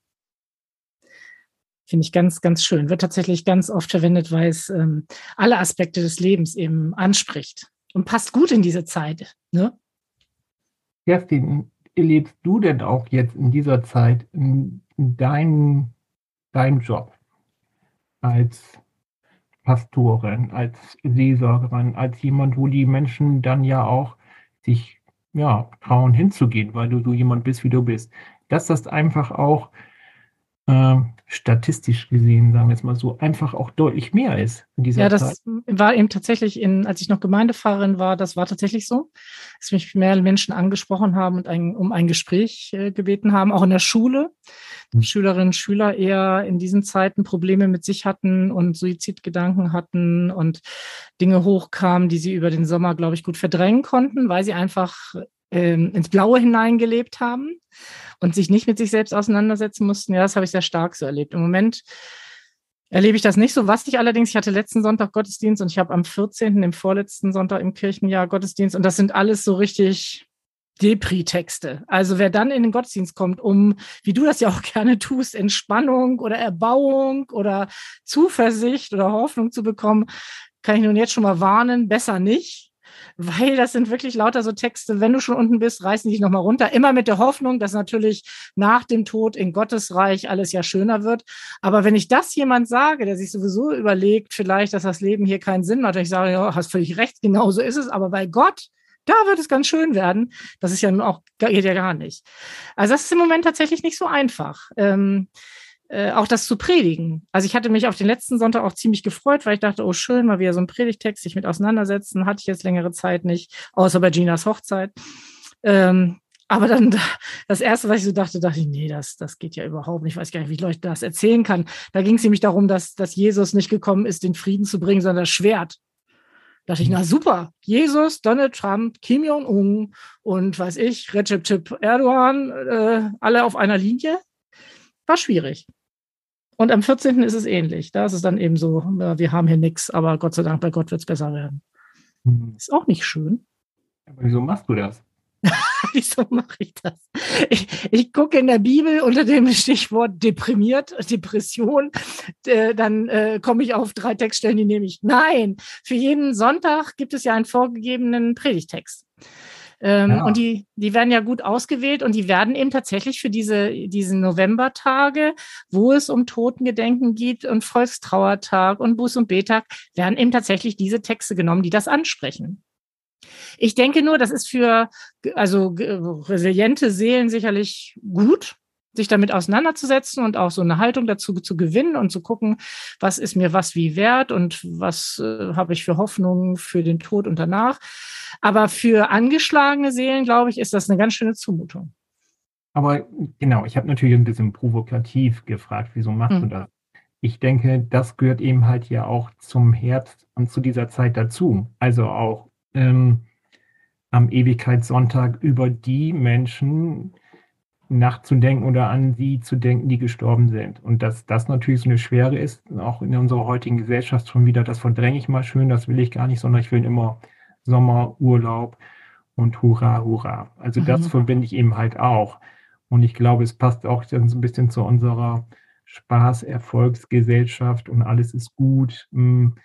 Finde ich ganz, ganz schön. Wird tatsächlich ganz oft verwendet, weil es ähm, alle Aspekte des Lebens eben anspricht und passt gut in diese Zeit. Ne? Kerstin, erlebst du denn auch jetzt in dieser Zeit deinen dein Job als Pastorin, als Seelsorgerin, als jemand, wo die Menschen dann ja auch sich ja, trauen hinzugehen, weil du so jemand bist, wie du bist. Dass das einfach auch äh, statistisch gesehen, sagen wir jetzt mal so, einfach auch deutlich mehr ist in dieser Ja, das Zeit. war eben tatsächlich, in, als ich noch Gemeindefahrerin war, das war tatsächlich so, dass mich mehr Menschen angesprochen haben und ein, um ein Gespräch äh, gebeten haben, auch in der Schule. Mhm. Schülerinnen und Schüler eher in diesen Zeiten Probleme mit sich hatten und Suizidgedanken hatten und Dinge hochkamen, die sie über den Sommer, glaube ich, gut verdrängen konnten, weil sie einfach ähm, ins Blaue hineingelebt haben und sich nicht mit sich selbst auseinandersetzen mussten. Ja, das habe ich sehr stark so erlebt. Im Moment erlebe ich das nicht so. Was ich allerdings, ich hatte letzten Sonntag Gottesdienst und ich habe am 14., dem vorletzten Sonntag im Kirchenjahr Gottesdienst und das sind alles so richtig Depri-Texte. Also wer dann in den Gottesdienst kommt, um, wie du das ja auch [LAUGHS] gerne tust, Entspannung oder Erbauung oder Zuversicht oder Hoffnung zu bekommen, kann ich nun jetzt schon mal warnen, besser nicht weil das sind wirklich lauter so Texte, wenn du schon unten bist, reißen dich nochmal runter. Immer mit der Hoffnung, dass natürlich nach dem Tod in Gottes Reich alles ja schöner wird. Aber wenn ich das jemand sage, der sich sowieso überlegt, vielleicht, dass das Leben hier keinen Sinn macht, ich sage, ja, hast völlig recht, genau so ist es, aber bei Gott, da wird es ganz schön werden. Das ist ja auch, geht ja gar nicht. Also das ist im Moment tatsächlich nicht so einfach. Ähm, äh, auch das zu predigen. Also ich hatte mich auf den letzten Sonntag auch ziemlich gefreut, weil ich dachte, oh schön, mal wieder so ein Predigtext, sich mit auseinandersetzen, hatte ich jetzt längere Zeit nicht, außer bei Ginas Hochzeit. Ähm, aber dann das erste, was ich so dachte, dachte ich, nee, das, das geht ja überhaupt nicht. Ich weiß gar nicht, wie ich Leute das erzählen kann. Da ging es nämlich darum, dass, dass Jesus nicht gekommen ist, den Frieden zu bringen, sondern das Schwert. Da dachte ich, na super, Jesus, Donald Trump, Kim Jong-un und weiß ich, Recep Tayyip Erdogan, äh, alle auf einer Linie. War schwierig. Und am 14. ist es ähnlich. Da ist es dann eben so, wir haben hier nichts, aber Gott sei Dank, bei Gott wird es besser werden. Mhm. Ist auch nicht schön. Aber wieso machst du das? [LAUGHS] wieso mache ich das? Ich, ich gucke in der Bibel unter dem Stichwort deprimiert, Depression, äh, dann äh, komme ich auf drei Textstellen, die nehme ich. Nein, für jeden Sonntag gibt es ja einen vorgegebenen Predigtext. Ähm, ja. Und die, die werden ja gut ausgewählt und die werden eben tatsächlich für diese, diese Novembertage, wo es um Totengedenken geht und Volkstrauertag und Buß- und Betag, werden eben tatsächlich diese Texte genommen, die das ansprechen. Ich denke nur, das ist für also resiliente Seelen sicherlich gut, sich damit auseinanderzusetzen und auch so eine Haltung dazu zu gewinnen und zu gucken, was ist mir was wie wert und was äh, habe ich für Hoffnungen für den Tod und danach. Aber für angeschlagene Seelen, glaube ich, ist das eine ganz schöne Zumutung. Aber genau, ich habe natürlich ein bisschen provokativ gefragt, wieso machst hm. du das? Ich denke, das gehört eben halt ja auch zum Herz und zu dieser Zeit dazu. Also auch ähm, am Ewigkeitssonntag über die Menschen, nachzudenken oder an sie zu denken, die gestorben sind. Und dass das natürlich so eine Schwere ist, auch in unserer heutigen Gesellschaft schon wieder, das verdränge ich mal schön, das will ich gar nicht, sondern ich will immer Sommer, Urlaub und Hurra, Hurra. Also mhm. das verbinde ich eben halt auch. Und ich glaube, es passt auch dann so ein bisschen zu unserer Spaß, Erfolgsgesellschaft und alles ist gut. Hm,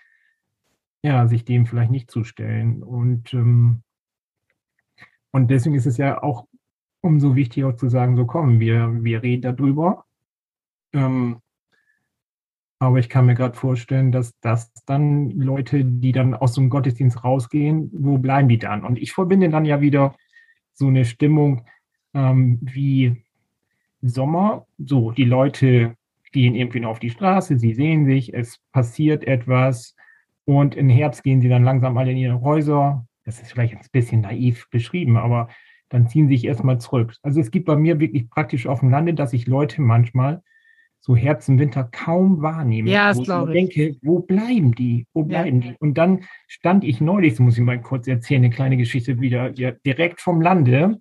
ja, sich dem vielleicht nicht zu stellen. Und, ähm, und deswegen ist es ja auch umso wichtiger zu sagen, so komm, wir, wir reden darüber. Ähm, aber ich kann mir gerade vorstellen, dass das dann Leute, die dann aus einem Gottesdienst rausgehen, wo bleiben die dann? Und ich verbinde dann ja wieder so eine Stimmung ähm, wie Sommer. So, die Leute gehen irgendwie noch auf die Straße, sie sehen sich, es passiert etwas. Und im Herbst gehen sie dann langsam alle in ihre Häuser. Das ist vielleicht ein bisschen naiv beschrieben, aber dann ziehen sie sich erstmal zurück. Also es gibt bei mir wirklich praktisch auf dem Lande, dass ich Leute manchmal so Herbst im Winter kaum wahrnehme. Ja, das glaube ich. denke, wo bleiben die? Wo Ja. bleiben die? Und dann stand ich neulich, das muss ich mal kurz erzählen, eine kleine Geschichte wieder, ja, direkt vom Lande.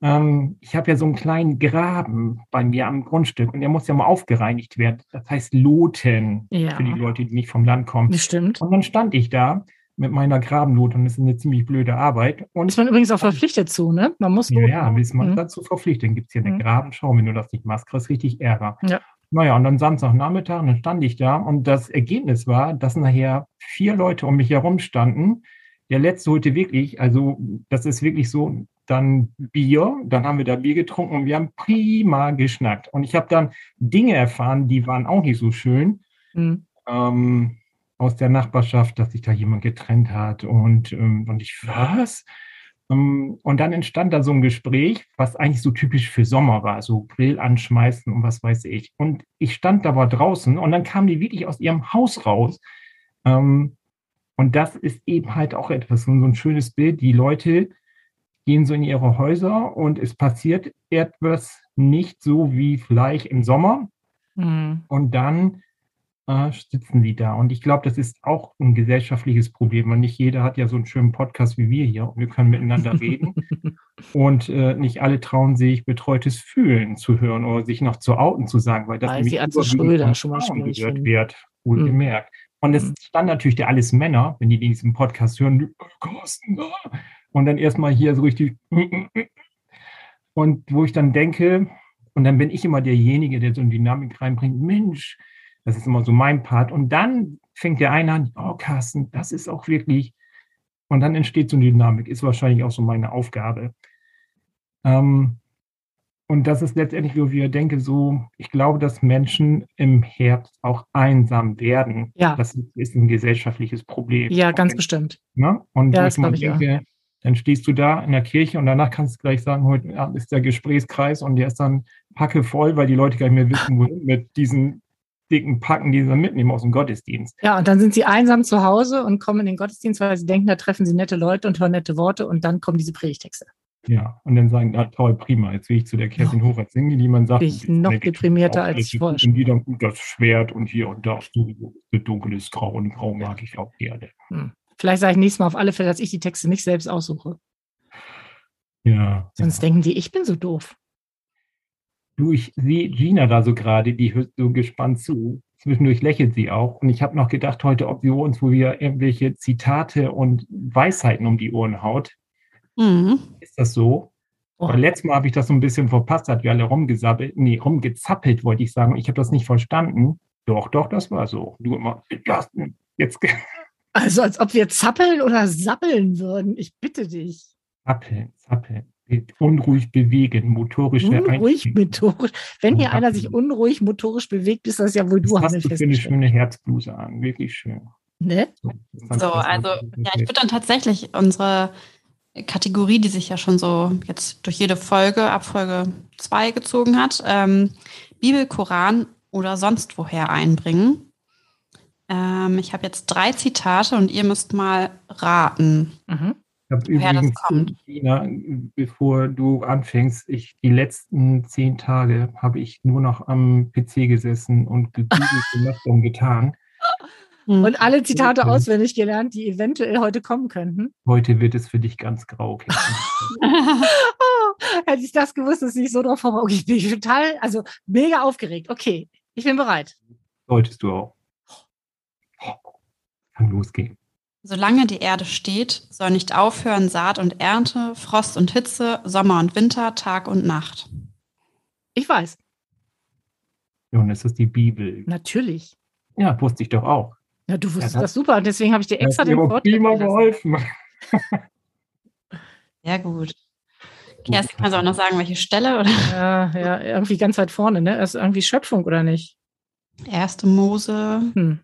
Ähm, ich habe ja so einen kleinen Graben bei mir am Grundstück und der muss ja mal aufgereinigt werden. Das heißt Loten Ja. für die Leute, die nicht vom Land kommen. Das stimmt. Und dann stand ich da mit meiner Grabenlot und das ist eine ziemlich blöde Arbeit. Und Ist man übrigens auch verpflichtet zu, ne? Man muss. ja, ja, ist man Mhm. dazu verpflichtet. Dann gibt es hier eine Mhm. Grabenschau, wenn du das nicht machst, kriegst richtig Ärger. Ja. Naja, und dann Samstagnachmittag, dann stand ich da und das Ergebnis war, dass nachher vier Leute um mich herum standen. Der letzte holte wirklich, also das ist wirklich so, dann Bier, dann haben wir da Bier getrunken und wir haben prima geschnackt. Und ich habe dann Dinge erfahren, die waren auch nicht so schön Mhm. ähm, aus der Nachbarschaft, dass sich da jemand getrennt hat und, ähm, und ich, was? Ähm, und dann entstand da so ein Gespräch, was eigentlich so typisch für Sommer war, so Grill anschmeißen und was weiß ich. Und ich stand da aber draußen und dann kamen die wirklich aus ihrem Haus raus. Ähm, und das ist eben halt auch etwas, so ein schönes Bild. Die Leute gehen so in ihre Häuser und es passiert etwas nicht so wie vielleicht im Sommer, Mhm. und dann äh, sitzen die da. Und ich glaube, das ist auch ein gesellschaftliches Problem, weil nicht jeder hat ja so einen schönen Podcast wie wir hier und wir können miteinander [LAUGHS] reden. Und äh, nicht alle trauen sich, betreutes Fühlen zu hören oder sich noch zu outen zu sagen, weil das Weil nämlich sie überwiegend Schröder schon mal Frauen schwierig gehört finden. wird, wohlgemerkt. Und es Mhm. stand natürlich der alles Männer, wenn die diesen Podcast hören, "Äh, Carsten, ah." und dann erstmal hier so richtig und wo ich dann denke, und dann bin ich immer derjenige, der so eine Dynamik reinbringt, Mensch, das ist immer so mein Part. Und dann fängt der eine an, oh Carsten, das ist auch wirklich, und dann entsteht so eine Dynamik, ist wahrscheinlich auch so meine Aufgabe. Ähm, und das ist letztendlich, wo ich denke, so, ich glaube, dass Menschen im Herbst auch einsam werden. Ja. Das ist- ein gesellschaftliches Problem. Ja, ganz Und bestimmt. Ne? Und Ja, das auch. denke, dann stehst du da in der Kirche und danach kannst du gleich sagen, heute Abend ist der Gesprächskreis und der ist dann packe voll, weil die Leute gar nicht mehr wissen, wohin mit diesen dicken Packen, die sie dann mitnehmen aus dem Gottesdienst. Ja, und dann sind sie einsam zu Hause und kommen in den Gottesdienst, weil sie denken, da treffen sie nette Leute und hören nette Worte und dann kommen diese Predigtexte. Ja, und dann sagen, ah, toll, prima, jetzt will ich zu der Kerstin Hofer singen, die man sagt, Bin ich noch deprimierter, auch als ich vorher Und die dann das Schwert und hier und da, dunkles Grau und Grau mag ich auch gerne. Vielleicht sage ich nächstes Mal auf alle Fälle, dass ich die Texte nicht selbst aussuche. Ja. Sonst ja. denken die, ich bin so doof. Du, ich sehe Gina da so gerade, die hört so gespannt zu. Zwischendurch lächelt sie auch. Und ich habe noch gedacht heute, ob wir uns, wo wir irgendwelche Zitate und Weisheiten um die Ohren haut. Mhm. Ist das so? Oh. Weil letztes Mal habe ich das so ein bisschen verpasst, hat wir alle rumgesappelt, nee, rumgezappelt, wollte ich sagen. Ich habe das nicht verstanden. Doch, doch, das war so. Du immer, jetzt Also als ob wir zappeln oder sappeln würden. Ich bitte dich. zappeln, zappeln. Unruhig bewegen, motorische Unruhig motorisch. Wenn hier einer sich unruhig motorisch bewegt, ist das ja wohl du, hast du für eine schöne Herzbluse an? Wirklich schön. Ne? So, So, also ja, ich würde dann tatsächlich unsere Kategorie, die sich ja schon so jetzt durch jede Folge ab Folge 2 gezogen hat, ähm, Bibel, Koran oder sonst woher einbringen. Ähm, ich habe jetzt drei Zitate und ihr müsst mal raten. Mhm. Ich habe übrigens. Gina, bevor du anfängst, ich, die letzten zehn Tage habe ich nur noch am PC gesessen und gegoogelt [LAUGHS] gemacht und getan. Und alle Zitate Mhm. auswendig gelernt, die eventuell heute kommen könnten. Heute wird es für dich ganz grau. Oh, [LAUGHS] hätte ich das gewusst, dass ich so drauf vorbereitet. Okay, ich bin total, also mega aufgeregt. Okay, ich bin bereit. Solltest du auch. Kann losgehen. Solange die Erde steht, soll nicht aufhören Saat und Ernte, Frost und Hitze, Sommer und Winter, Tag und Nacht. Ich weiß, Und es ist die Bibel. natürlich. Ja, wusste ich doch auch. Ja, du wusstest Ja, das super und deswegen habe ich dir Das extra den Wort prima geholfen. [LAUGHS] Sehr gut. Kerstin, kannst du auch noch sagen, welche Stelle? Oder? Ja, ja, irgendwie ganz weit vorne, ne? Das ist irgendwie Schöpfung, oder nicht? Erste Mose, Hm.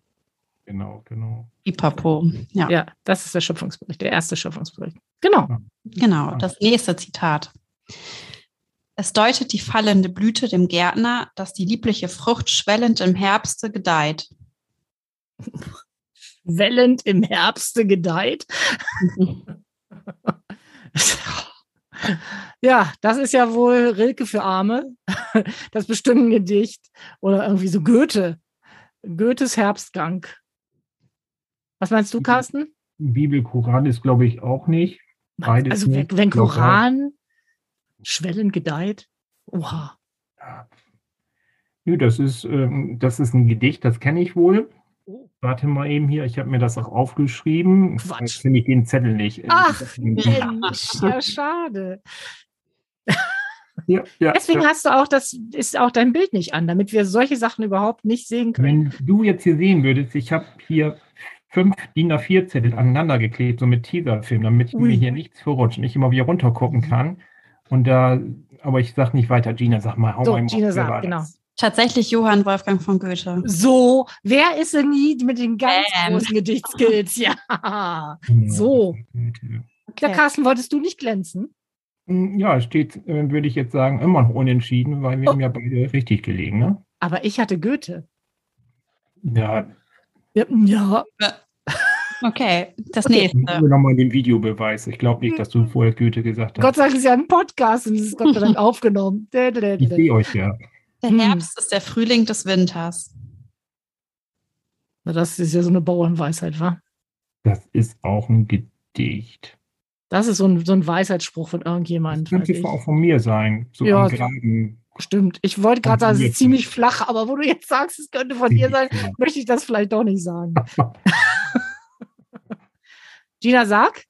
Genau, genau. Pipapo. Ja, Ja, das ist der Schöpfungsbericht, der erste Schöpfungsbericht. Genau. genau. Das nächste Zitat. Es deutet die fallende Blüte dem Gärtner, dass die liebliche Frucht schwellend im Herbste gedeiht. [LAUGHS] Wellend im Herbste gedeiht. [LAUGHS] Ja, das ist ja wohl Rilke für Arme. Das bestimmt ein Gedicht. Oder irgendwie so Goethe. Goethes Herbstgang. Was meinst du, Carsten? Bibel, Koran ist, glaube ich, auch nicht. Beides also, nicht. wenn Koran schwellend gedeiht, oha. Nö, das ist, ähm, das ist ein Gedicht, das kenne ich wohl. Oh. Warte mal eben hier, ich habe mir das auch aufgeschrieben. Quatsch. Jetzt finde ich den Zettel nicht. Ach, Mensch, [LAUGHS] ja, schade. Ja, ja, Deswegen ja. hast du auch, das ist auch dein Bild nicht an, damit wir solche Sachen überhaupt nicht sehen können. Wenn du jetzt hier sehen würdest, ich habe hier fünf DIN A4-Zettel aneinander geklebt, so mit Teaserfilm, damit Ui. mir hier nichts verrutscht und ich immer wieder runtergucken kann. Und da, aber ich sag nicht weiter, Gina, sag mal, hau So, mal Gina sagt, genau. Tatsächlich Johann Wolfgang von Goethe. So, wer ist denn nie mit den ganz Ähm. großen Gedichtskills? [LAUGHS] Ja. Genau, So. Güte. Ja, Carsten, wolltest du nicht glänzen? Hm, Ja, es steht, äh, würde ich jetzt sagen, immer noch unentschieden, weil wir Oh. haben ja beide richtig gelegen, ne? Aber ich hatte Goethe. Ja, Ja, ja. Okay, das Okay. nächste. nur nochmal den Videobeweis. Ich glaube nicht, dass du vorher Goethe gesagt Gott hast. sei Dank ist ja ein Podcast und es ist Gott sei Dank [LAUGHS] aufgenommen. Ich sehe euch ja. Der Hm. Herbst ist der Frühling des Winters. Na, Das ist ja so eine Bauernweisheit, wa? Das ist auch ein Gedicht. Das ist so ein, so ein Weisheitsspruch von Das irgendjemand. könnte ich. auch von mir sein. So Ja, am Graben. Stimmt. Ich wollte gerade sagen, es ist ziemlich flach, aber wo du jetzt sagst, es könnte von dir sein, möchte ich das vielleicht doch nicht sagen. [LAUGHS] Gina, sag.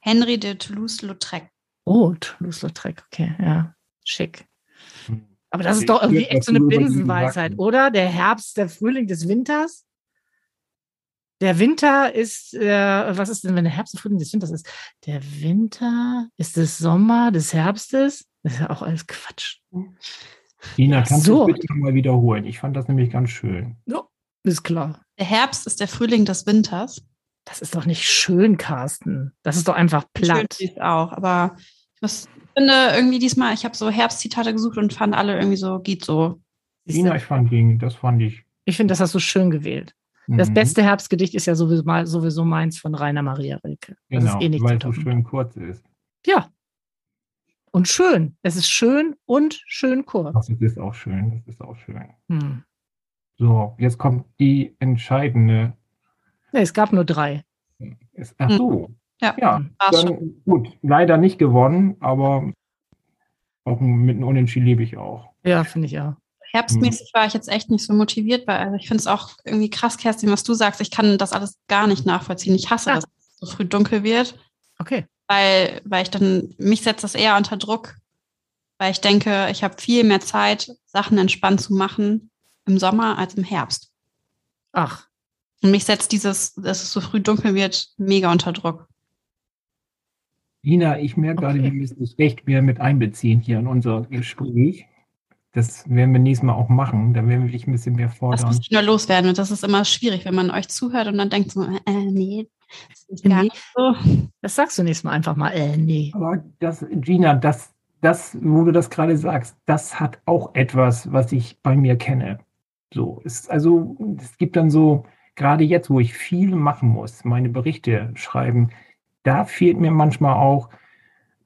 Henry de Toulouse-Lautrec. Oh, Toulouse-Lautrec, okay, ja. Schick. Aber das ist doch irgendwie echt so eine Binsenweisheit, oder? Der Herbst, der Frühling des Winters. Der Winter ist, äh, was ist denn, wenn der Herbst der Frühling des Winters ist? Der Winter ist des Sommer, des Herbstes. Das ist ja auch alles Quatsch. Ina, kannst So. du das bitte mal wiederholen? Ich fand das nämlich ganz schön. Ja, ist klar. Der Herbst ist der Frühling des Winters. Das ist doch nicht schön, Carsten. Das ist doch einfach platt. Schön ist auch, aber ich muss, finde irgendwie diesmal, ich habe so Herbstzitate gesucht und fand alle irgendwie so, geht so. Ina, ich fand den, das fand ich. Ich finde, das hast du schön gewählt. Das mhm, beste Herbstgedicht ist ja sowieso, mal, sowieso meins von Rainer Maria Rilke. Das Genau, ist eh nicht weil es so schön kurz ist. Ja. Und schön. Es ist schön und schön kurz. Ach, das ist auch schön. Das ist auch schön. Hm. So, jetzt kommt die entscheidende. Nee, es gab nur drei. Ist, ach so. Ja, Ja, war's schon. dann gut. Leider nicht gewonnen, aber auch mit einem Unentschieden lebe ich auch. Ja, finde ich auch. Herbstmäßig war ich jetzt echt nicht so motiviert, weil also ich finde es auch irgendwie krass, Kerstin, was du sagst. Ich kann das alles gar nicht nachvollziehen. Ich hasse, Ah. dass es so früh dunkel wird, Okay. Weil, weil ich dann, mich setzt das eher unter Druck, weil ich denke, ich habe viel mehr Zeit, Sachen entspannt zu machen im Sommer als im Herbst. Ach, Und mich setzt dieses, dass es so früh dunkel wird, mega unter Druck. Ina, ich merke gerade, Okay. wir müssen dich echt mehr mit einbeziehen hier in unser Gespräch. Das werden wir nächstes Mal auch machen. Da werden wir dich ein bisschen mehr Das fordern. muss ich nur loswerden. Und das ist immer schwierig, wenn man euch zuhört und dann denkt so, äh, nee, das ist gar Nee. nicht so. das sagst du nächstes Mal einfach mal. Äh, nee. Aber das, Gina, das, das, wo du das gerade sagst, das hat auch etwas, was ich bei mir kenne. So, es, also, es gibt dann so, gerade jetzt, wo ich viel machen muss, meine Berichte schreiben, da fehlt mir manchmal auch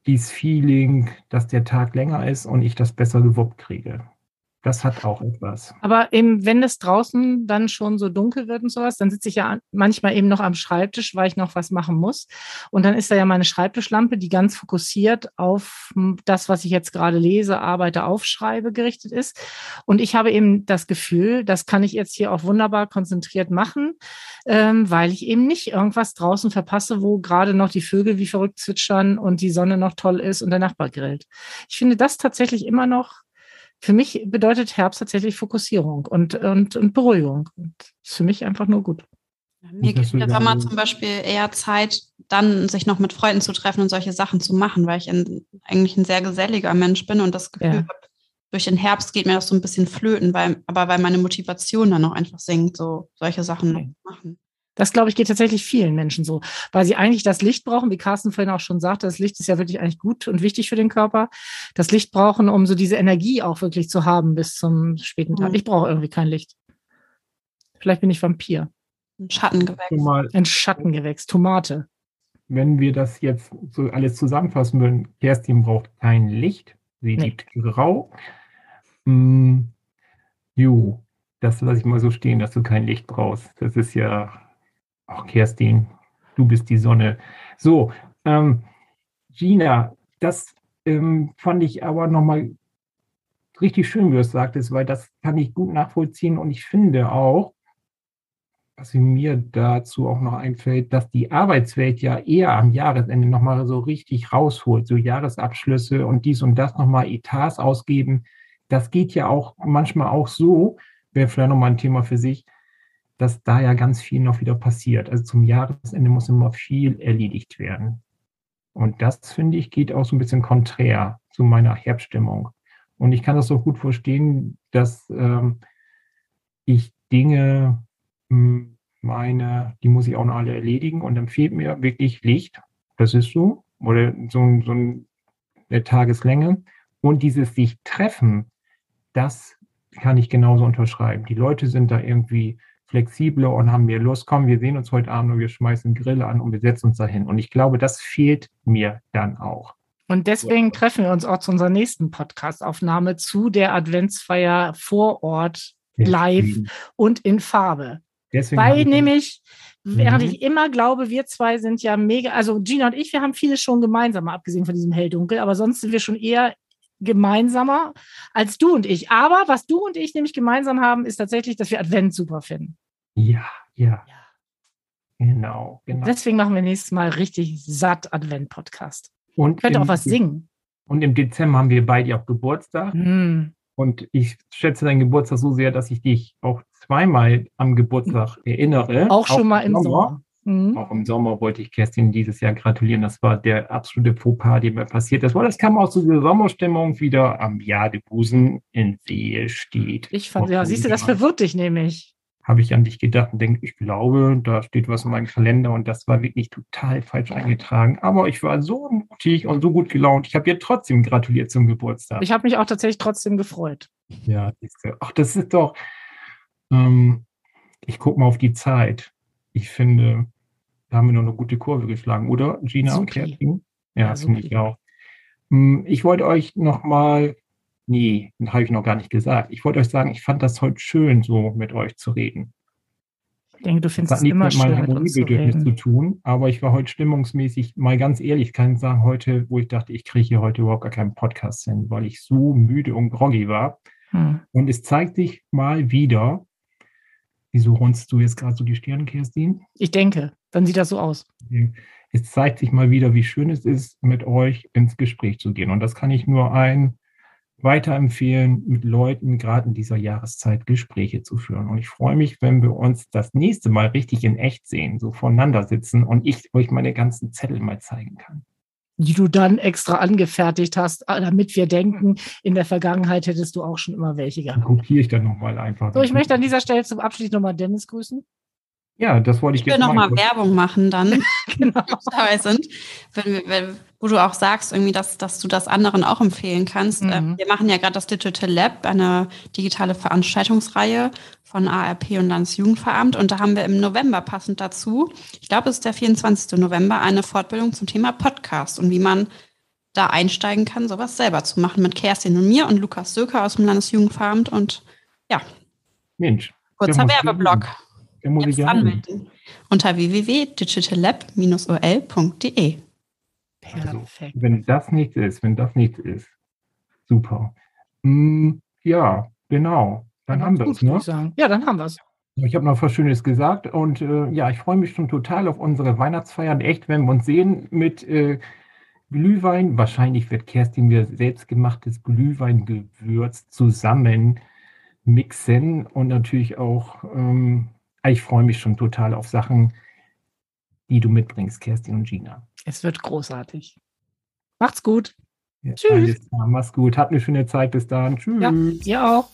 dieses Feeling, dass der Tag länger ist und ich das besser gewuppt kriege. Das hat auch etwas. Aber eben, wenn es draußen dann schon so dunkel wird und sowas, dann sitze ich ja an- manchmal eben noch am Schreibtisch, weil ich noch was machen muss. Und dann ist da ja meine Schreibtischlampe, die ganz fokussiert auf das, was ich jetzt gerade lese, arbeite, aufschreibe, gerichtet ist. Und ich habe eben das Gefühl, das kann ich jetzt hier auch wunderbar konzentriert machen, ähm, weil ich eben nicht irgendwas draußen verpasse, wo gerade noch die Vögel wie verrückt zwitschern und die Sonne noch toll ist und der Nachbar grillt. Ich finde das tatsächlich immer noch für mich bedeutet Herbst tatsächlich Fokussierung und, und, und Beruhigung. Und ist für mich einfach nur gut. Mir gibt der Sommer so- zum Beispiel eher Zeit, dann sich noch mit Freunden zu treffen und solche Sachen zu machen, weil ich ein, eigentlich ein sehr geselliger Mensch bin und das Gefühl Ja. habe, durch den Herbst geht mir das so ein bisschen flöten, weil, aber weil meine Motivation dann auch einfach sinkt, so solche Sachen noch Okay. zu machen. Das, glaube ich, geht tatsächlich vielen Menschen so, weil sie eigentlich das Licht brauchen, wie Carsten vorhin auch schon sagte, das Licht ist ja wirklich eigentlich gut und wichtig für den Körper. Das Licht brauchen, um so diese Energie auch wirklich zu haben bis zum späten Tag. Mhm. Ich brauche irgendwie kein Licht. Vielleicht bin ich Vampir. Ein Schattengewächs. Ein Schattengewächs, Tomate. wenn wir das jetzt so alles zusammenfassen würden, Kerstin braucht kein Licht, sie Nee. liebt grau. Mm, jo, das lasse ich mal so stehen, dass du kein Licht brauchst. Das ist ja, ach Kerstin, du bist die Sonne. So, ähm, Gina, das ähm, fand ich aber nochmal richtig schön, wie du es sagtest, weil das kann ich gut nachvollziehen und ich finde auch, was mir dazu auch noch einfällt, dass die Arbeitswelt ja eher am Jahresende nochmal so richtig rausholt, so Jahresabschlüsse und dies und das nochmal Etats ausgeben. Das geht ja auch manchmal auch so, wäre vielleicht nochmal ein Thema für sich, dass da ja ganz viel noch wieder passiert. Also zum Jahresende muss immer viel erledigt werden. Und das, finde ich, geht auch so ein bisschen konträr zu meiner Herbststimmung. Und ich kann das so gut verstehen, dass ähm, ich Dinge mh, meine, die muss ich auch noch alle erledigen und dann fehlt mir wirklich Licht. Das ist so. Oder so, so ein- eine Tageslänge. Und dieses sich treffen, das kann ich genauso unterschreiben. Die Leute sind da irgendwie flexibler und haben mehr Lust. Komm, wir sehen uns heute Abend und wir schmeißen Grill an und wir setzen uns dahin. Und ich glaube, das fehlt mir dann auch. Und deswegen treffen wir uns auch zu unserer nächsten Podcast-Aufnahme zu der Adventsfeier vor Ort live Deswegen- und in Farbe. Deswegen Weil ich- nämlich, während Mhm. ich immer glaube, wir zwei sind ja mega, also Gina und ich, wir haben vieles schon gemeinsam, abgesehen von diesem Helldunkel, aber sonst sind wir schon eher gemeinsamer als du und ich. Aber was du und ich nämlich gemeinsam haben, ist tatsächlich, dass wir Advent super finden. Ja, ja, genau, genau. Deswegen machen wir nächstes Mal richtig satt Advent-Podcast. Und Könnt auch was singen. Und im Dezember haben wir beide auch Geburtstag. Hm. Und ich schätze deinen Geburtstag so sehr, dass ich dich auch zweimal am Geburtstag erinnere. Auch schon mal im Sommer. Hm. Auch im Sommer wollte ich Kerstin dieses Jahr gratulieren. Das war der absolute Fauxpas, der mir passiert ist. Weil das kam aus dieser Sommerstimmung wieder am Jadebusen in See steht. Ich fand, ja, siehst du, das verwirrt dich nämlich. Habe ich an dich gedacht und denke, ich glaube, da steht was in meinem Kalender und das war wirklich total falsch eingetragen. Aber ich war so mutig und so gut gelaunt. Ich habe dir trotzdem gratuliert zum Geburtstag. Ich habe mich auch tatsächlich trotzdem gefreut. Ja, ach, das ist doch. Ähm, ich gucke mal auf die Zeit. Ich finde, da haben wir noch eine gute Kurve geschlagen, oder, Gina und. Kerstin? Ja, Ja, das finde ich auch. Hm, Ich wollte euch noch nee, habe ich noch gar nicht gesagt. Ich wollte euch sagen, ich fand das heute schön, so mit euch zu reden. Ich denke, du Das findest es immer mit schön, mit uns zu Harmoniebedürfnis zu reden. tun, aber ich war heute stimmungsmäßig, mal ganz ehrlich, kann ich sagen, heute, wo ich dachte, ich kriege hier heute überhaupt gar keinen Podcast hin, weil ich so müde und groggy war. Hm. Und es zeigt sich mal wieder, wieso runzt du jetzt gerade so die Stirn, Kerstin? Ich denke, dann sieht das so aus. Es zeigt sich mal wieder, wie schön es ist, mit euch ins Gespräch zu gehen. Und das kann ich nur ein weiterempfehlen, mit Leuten gerade in dieser Jahreszeit Gespräche zu führen. Und ich freue mich, wenn wir uns das nächste Mal richtig in echt sehen, so voneinander sitzen und ich euch meine ganzen Zettel mal zeigen kann. Die du dann extra angefertigt hast, ah, damit wir denken, in der Vergangenheit hättest du auch schon immer welche Dann gehabt. kopiere ich dann nochmal einfach. So, ich möchte an dieser Stelle zum Abschluss nochmal Dennis grüßen. Ja, das wollte ich, Ich will jetzt nochmal machen. Werbung machen dann, Genau. [LAUGHS] [LAUGHS] wenn wir dabei sind, wenn, wir- wenn, wo du auch sagst, irgendwie, dass, dass du das anderen auch empfehlen kannst. Mhm. Ähm, Wir machen ja gerade das Digital Lab, eine digitale Veranstaltungsreihe von ARP und Landesjugendveramt. Und da haben wir im November passend dazu, ich glaube, es ist der 24. November, eine Fortbildung zum Thema Podcast und wie man da einsteigen kann, sowas selber zu machen mit Kerstin und mir und Lukas Söker aus dem Landesjugendveramt. Und Mensch, kurzer Werbeblock. Da muss ich Jetzt ja hin. anmelden. Unter www.digitallab-ol.de. Perfekt. Wenn das nichts ist, wenn das nichts ist, super. Hm, ja, genau. Dann haben wir Gut, es, ne? ich sagen. Ja, dann haben wir es. Ich habe noch was Schönes gesagt und äh, ja, ich freue mich schon total auf unsere Weihnachtsfeiern. Echt, wenn wir uns sehen mit äh, Glühwein. Wahrscheinlich wird Kerstin mir selbstgemachtes Glühweingewürz zusammen mixen und natürlich auch, ähm, ich freue mich schon total auf Sachen, die du mitbringst, Kerstin und Gina. Es wird großartig. Macht's gut. Ja, Tschüss. Mach's gut. Habt eine schöne Zeit. Bis dann. Tschüss. Ja, ihr auch.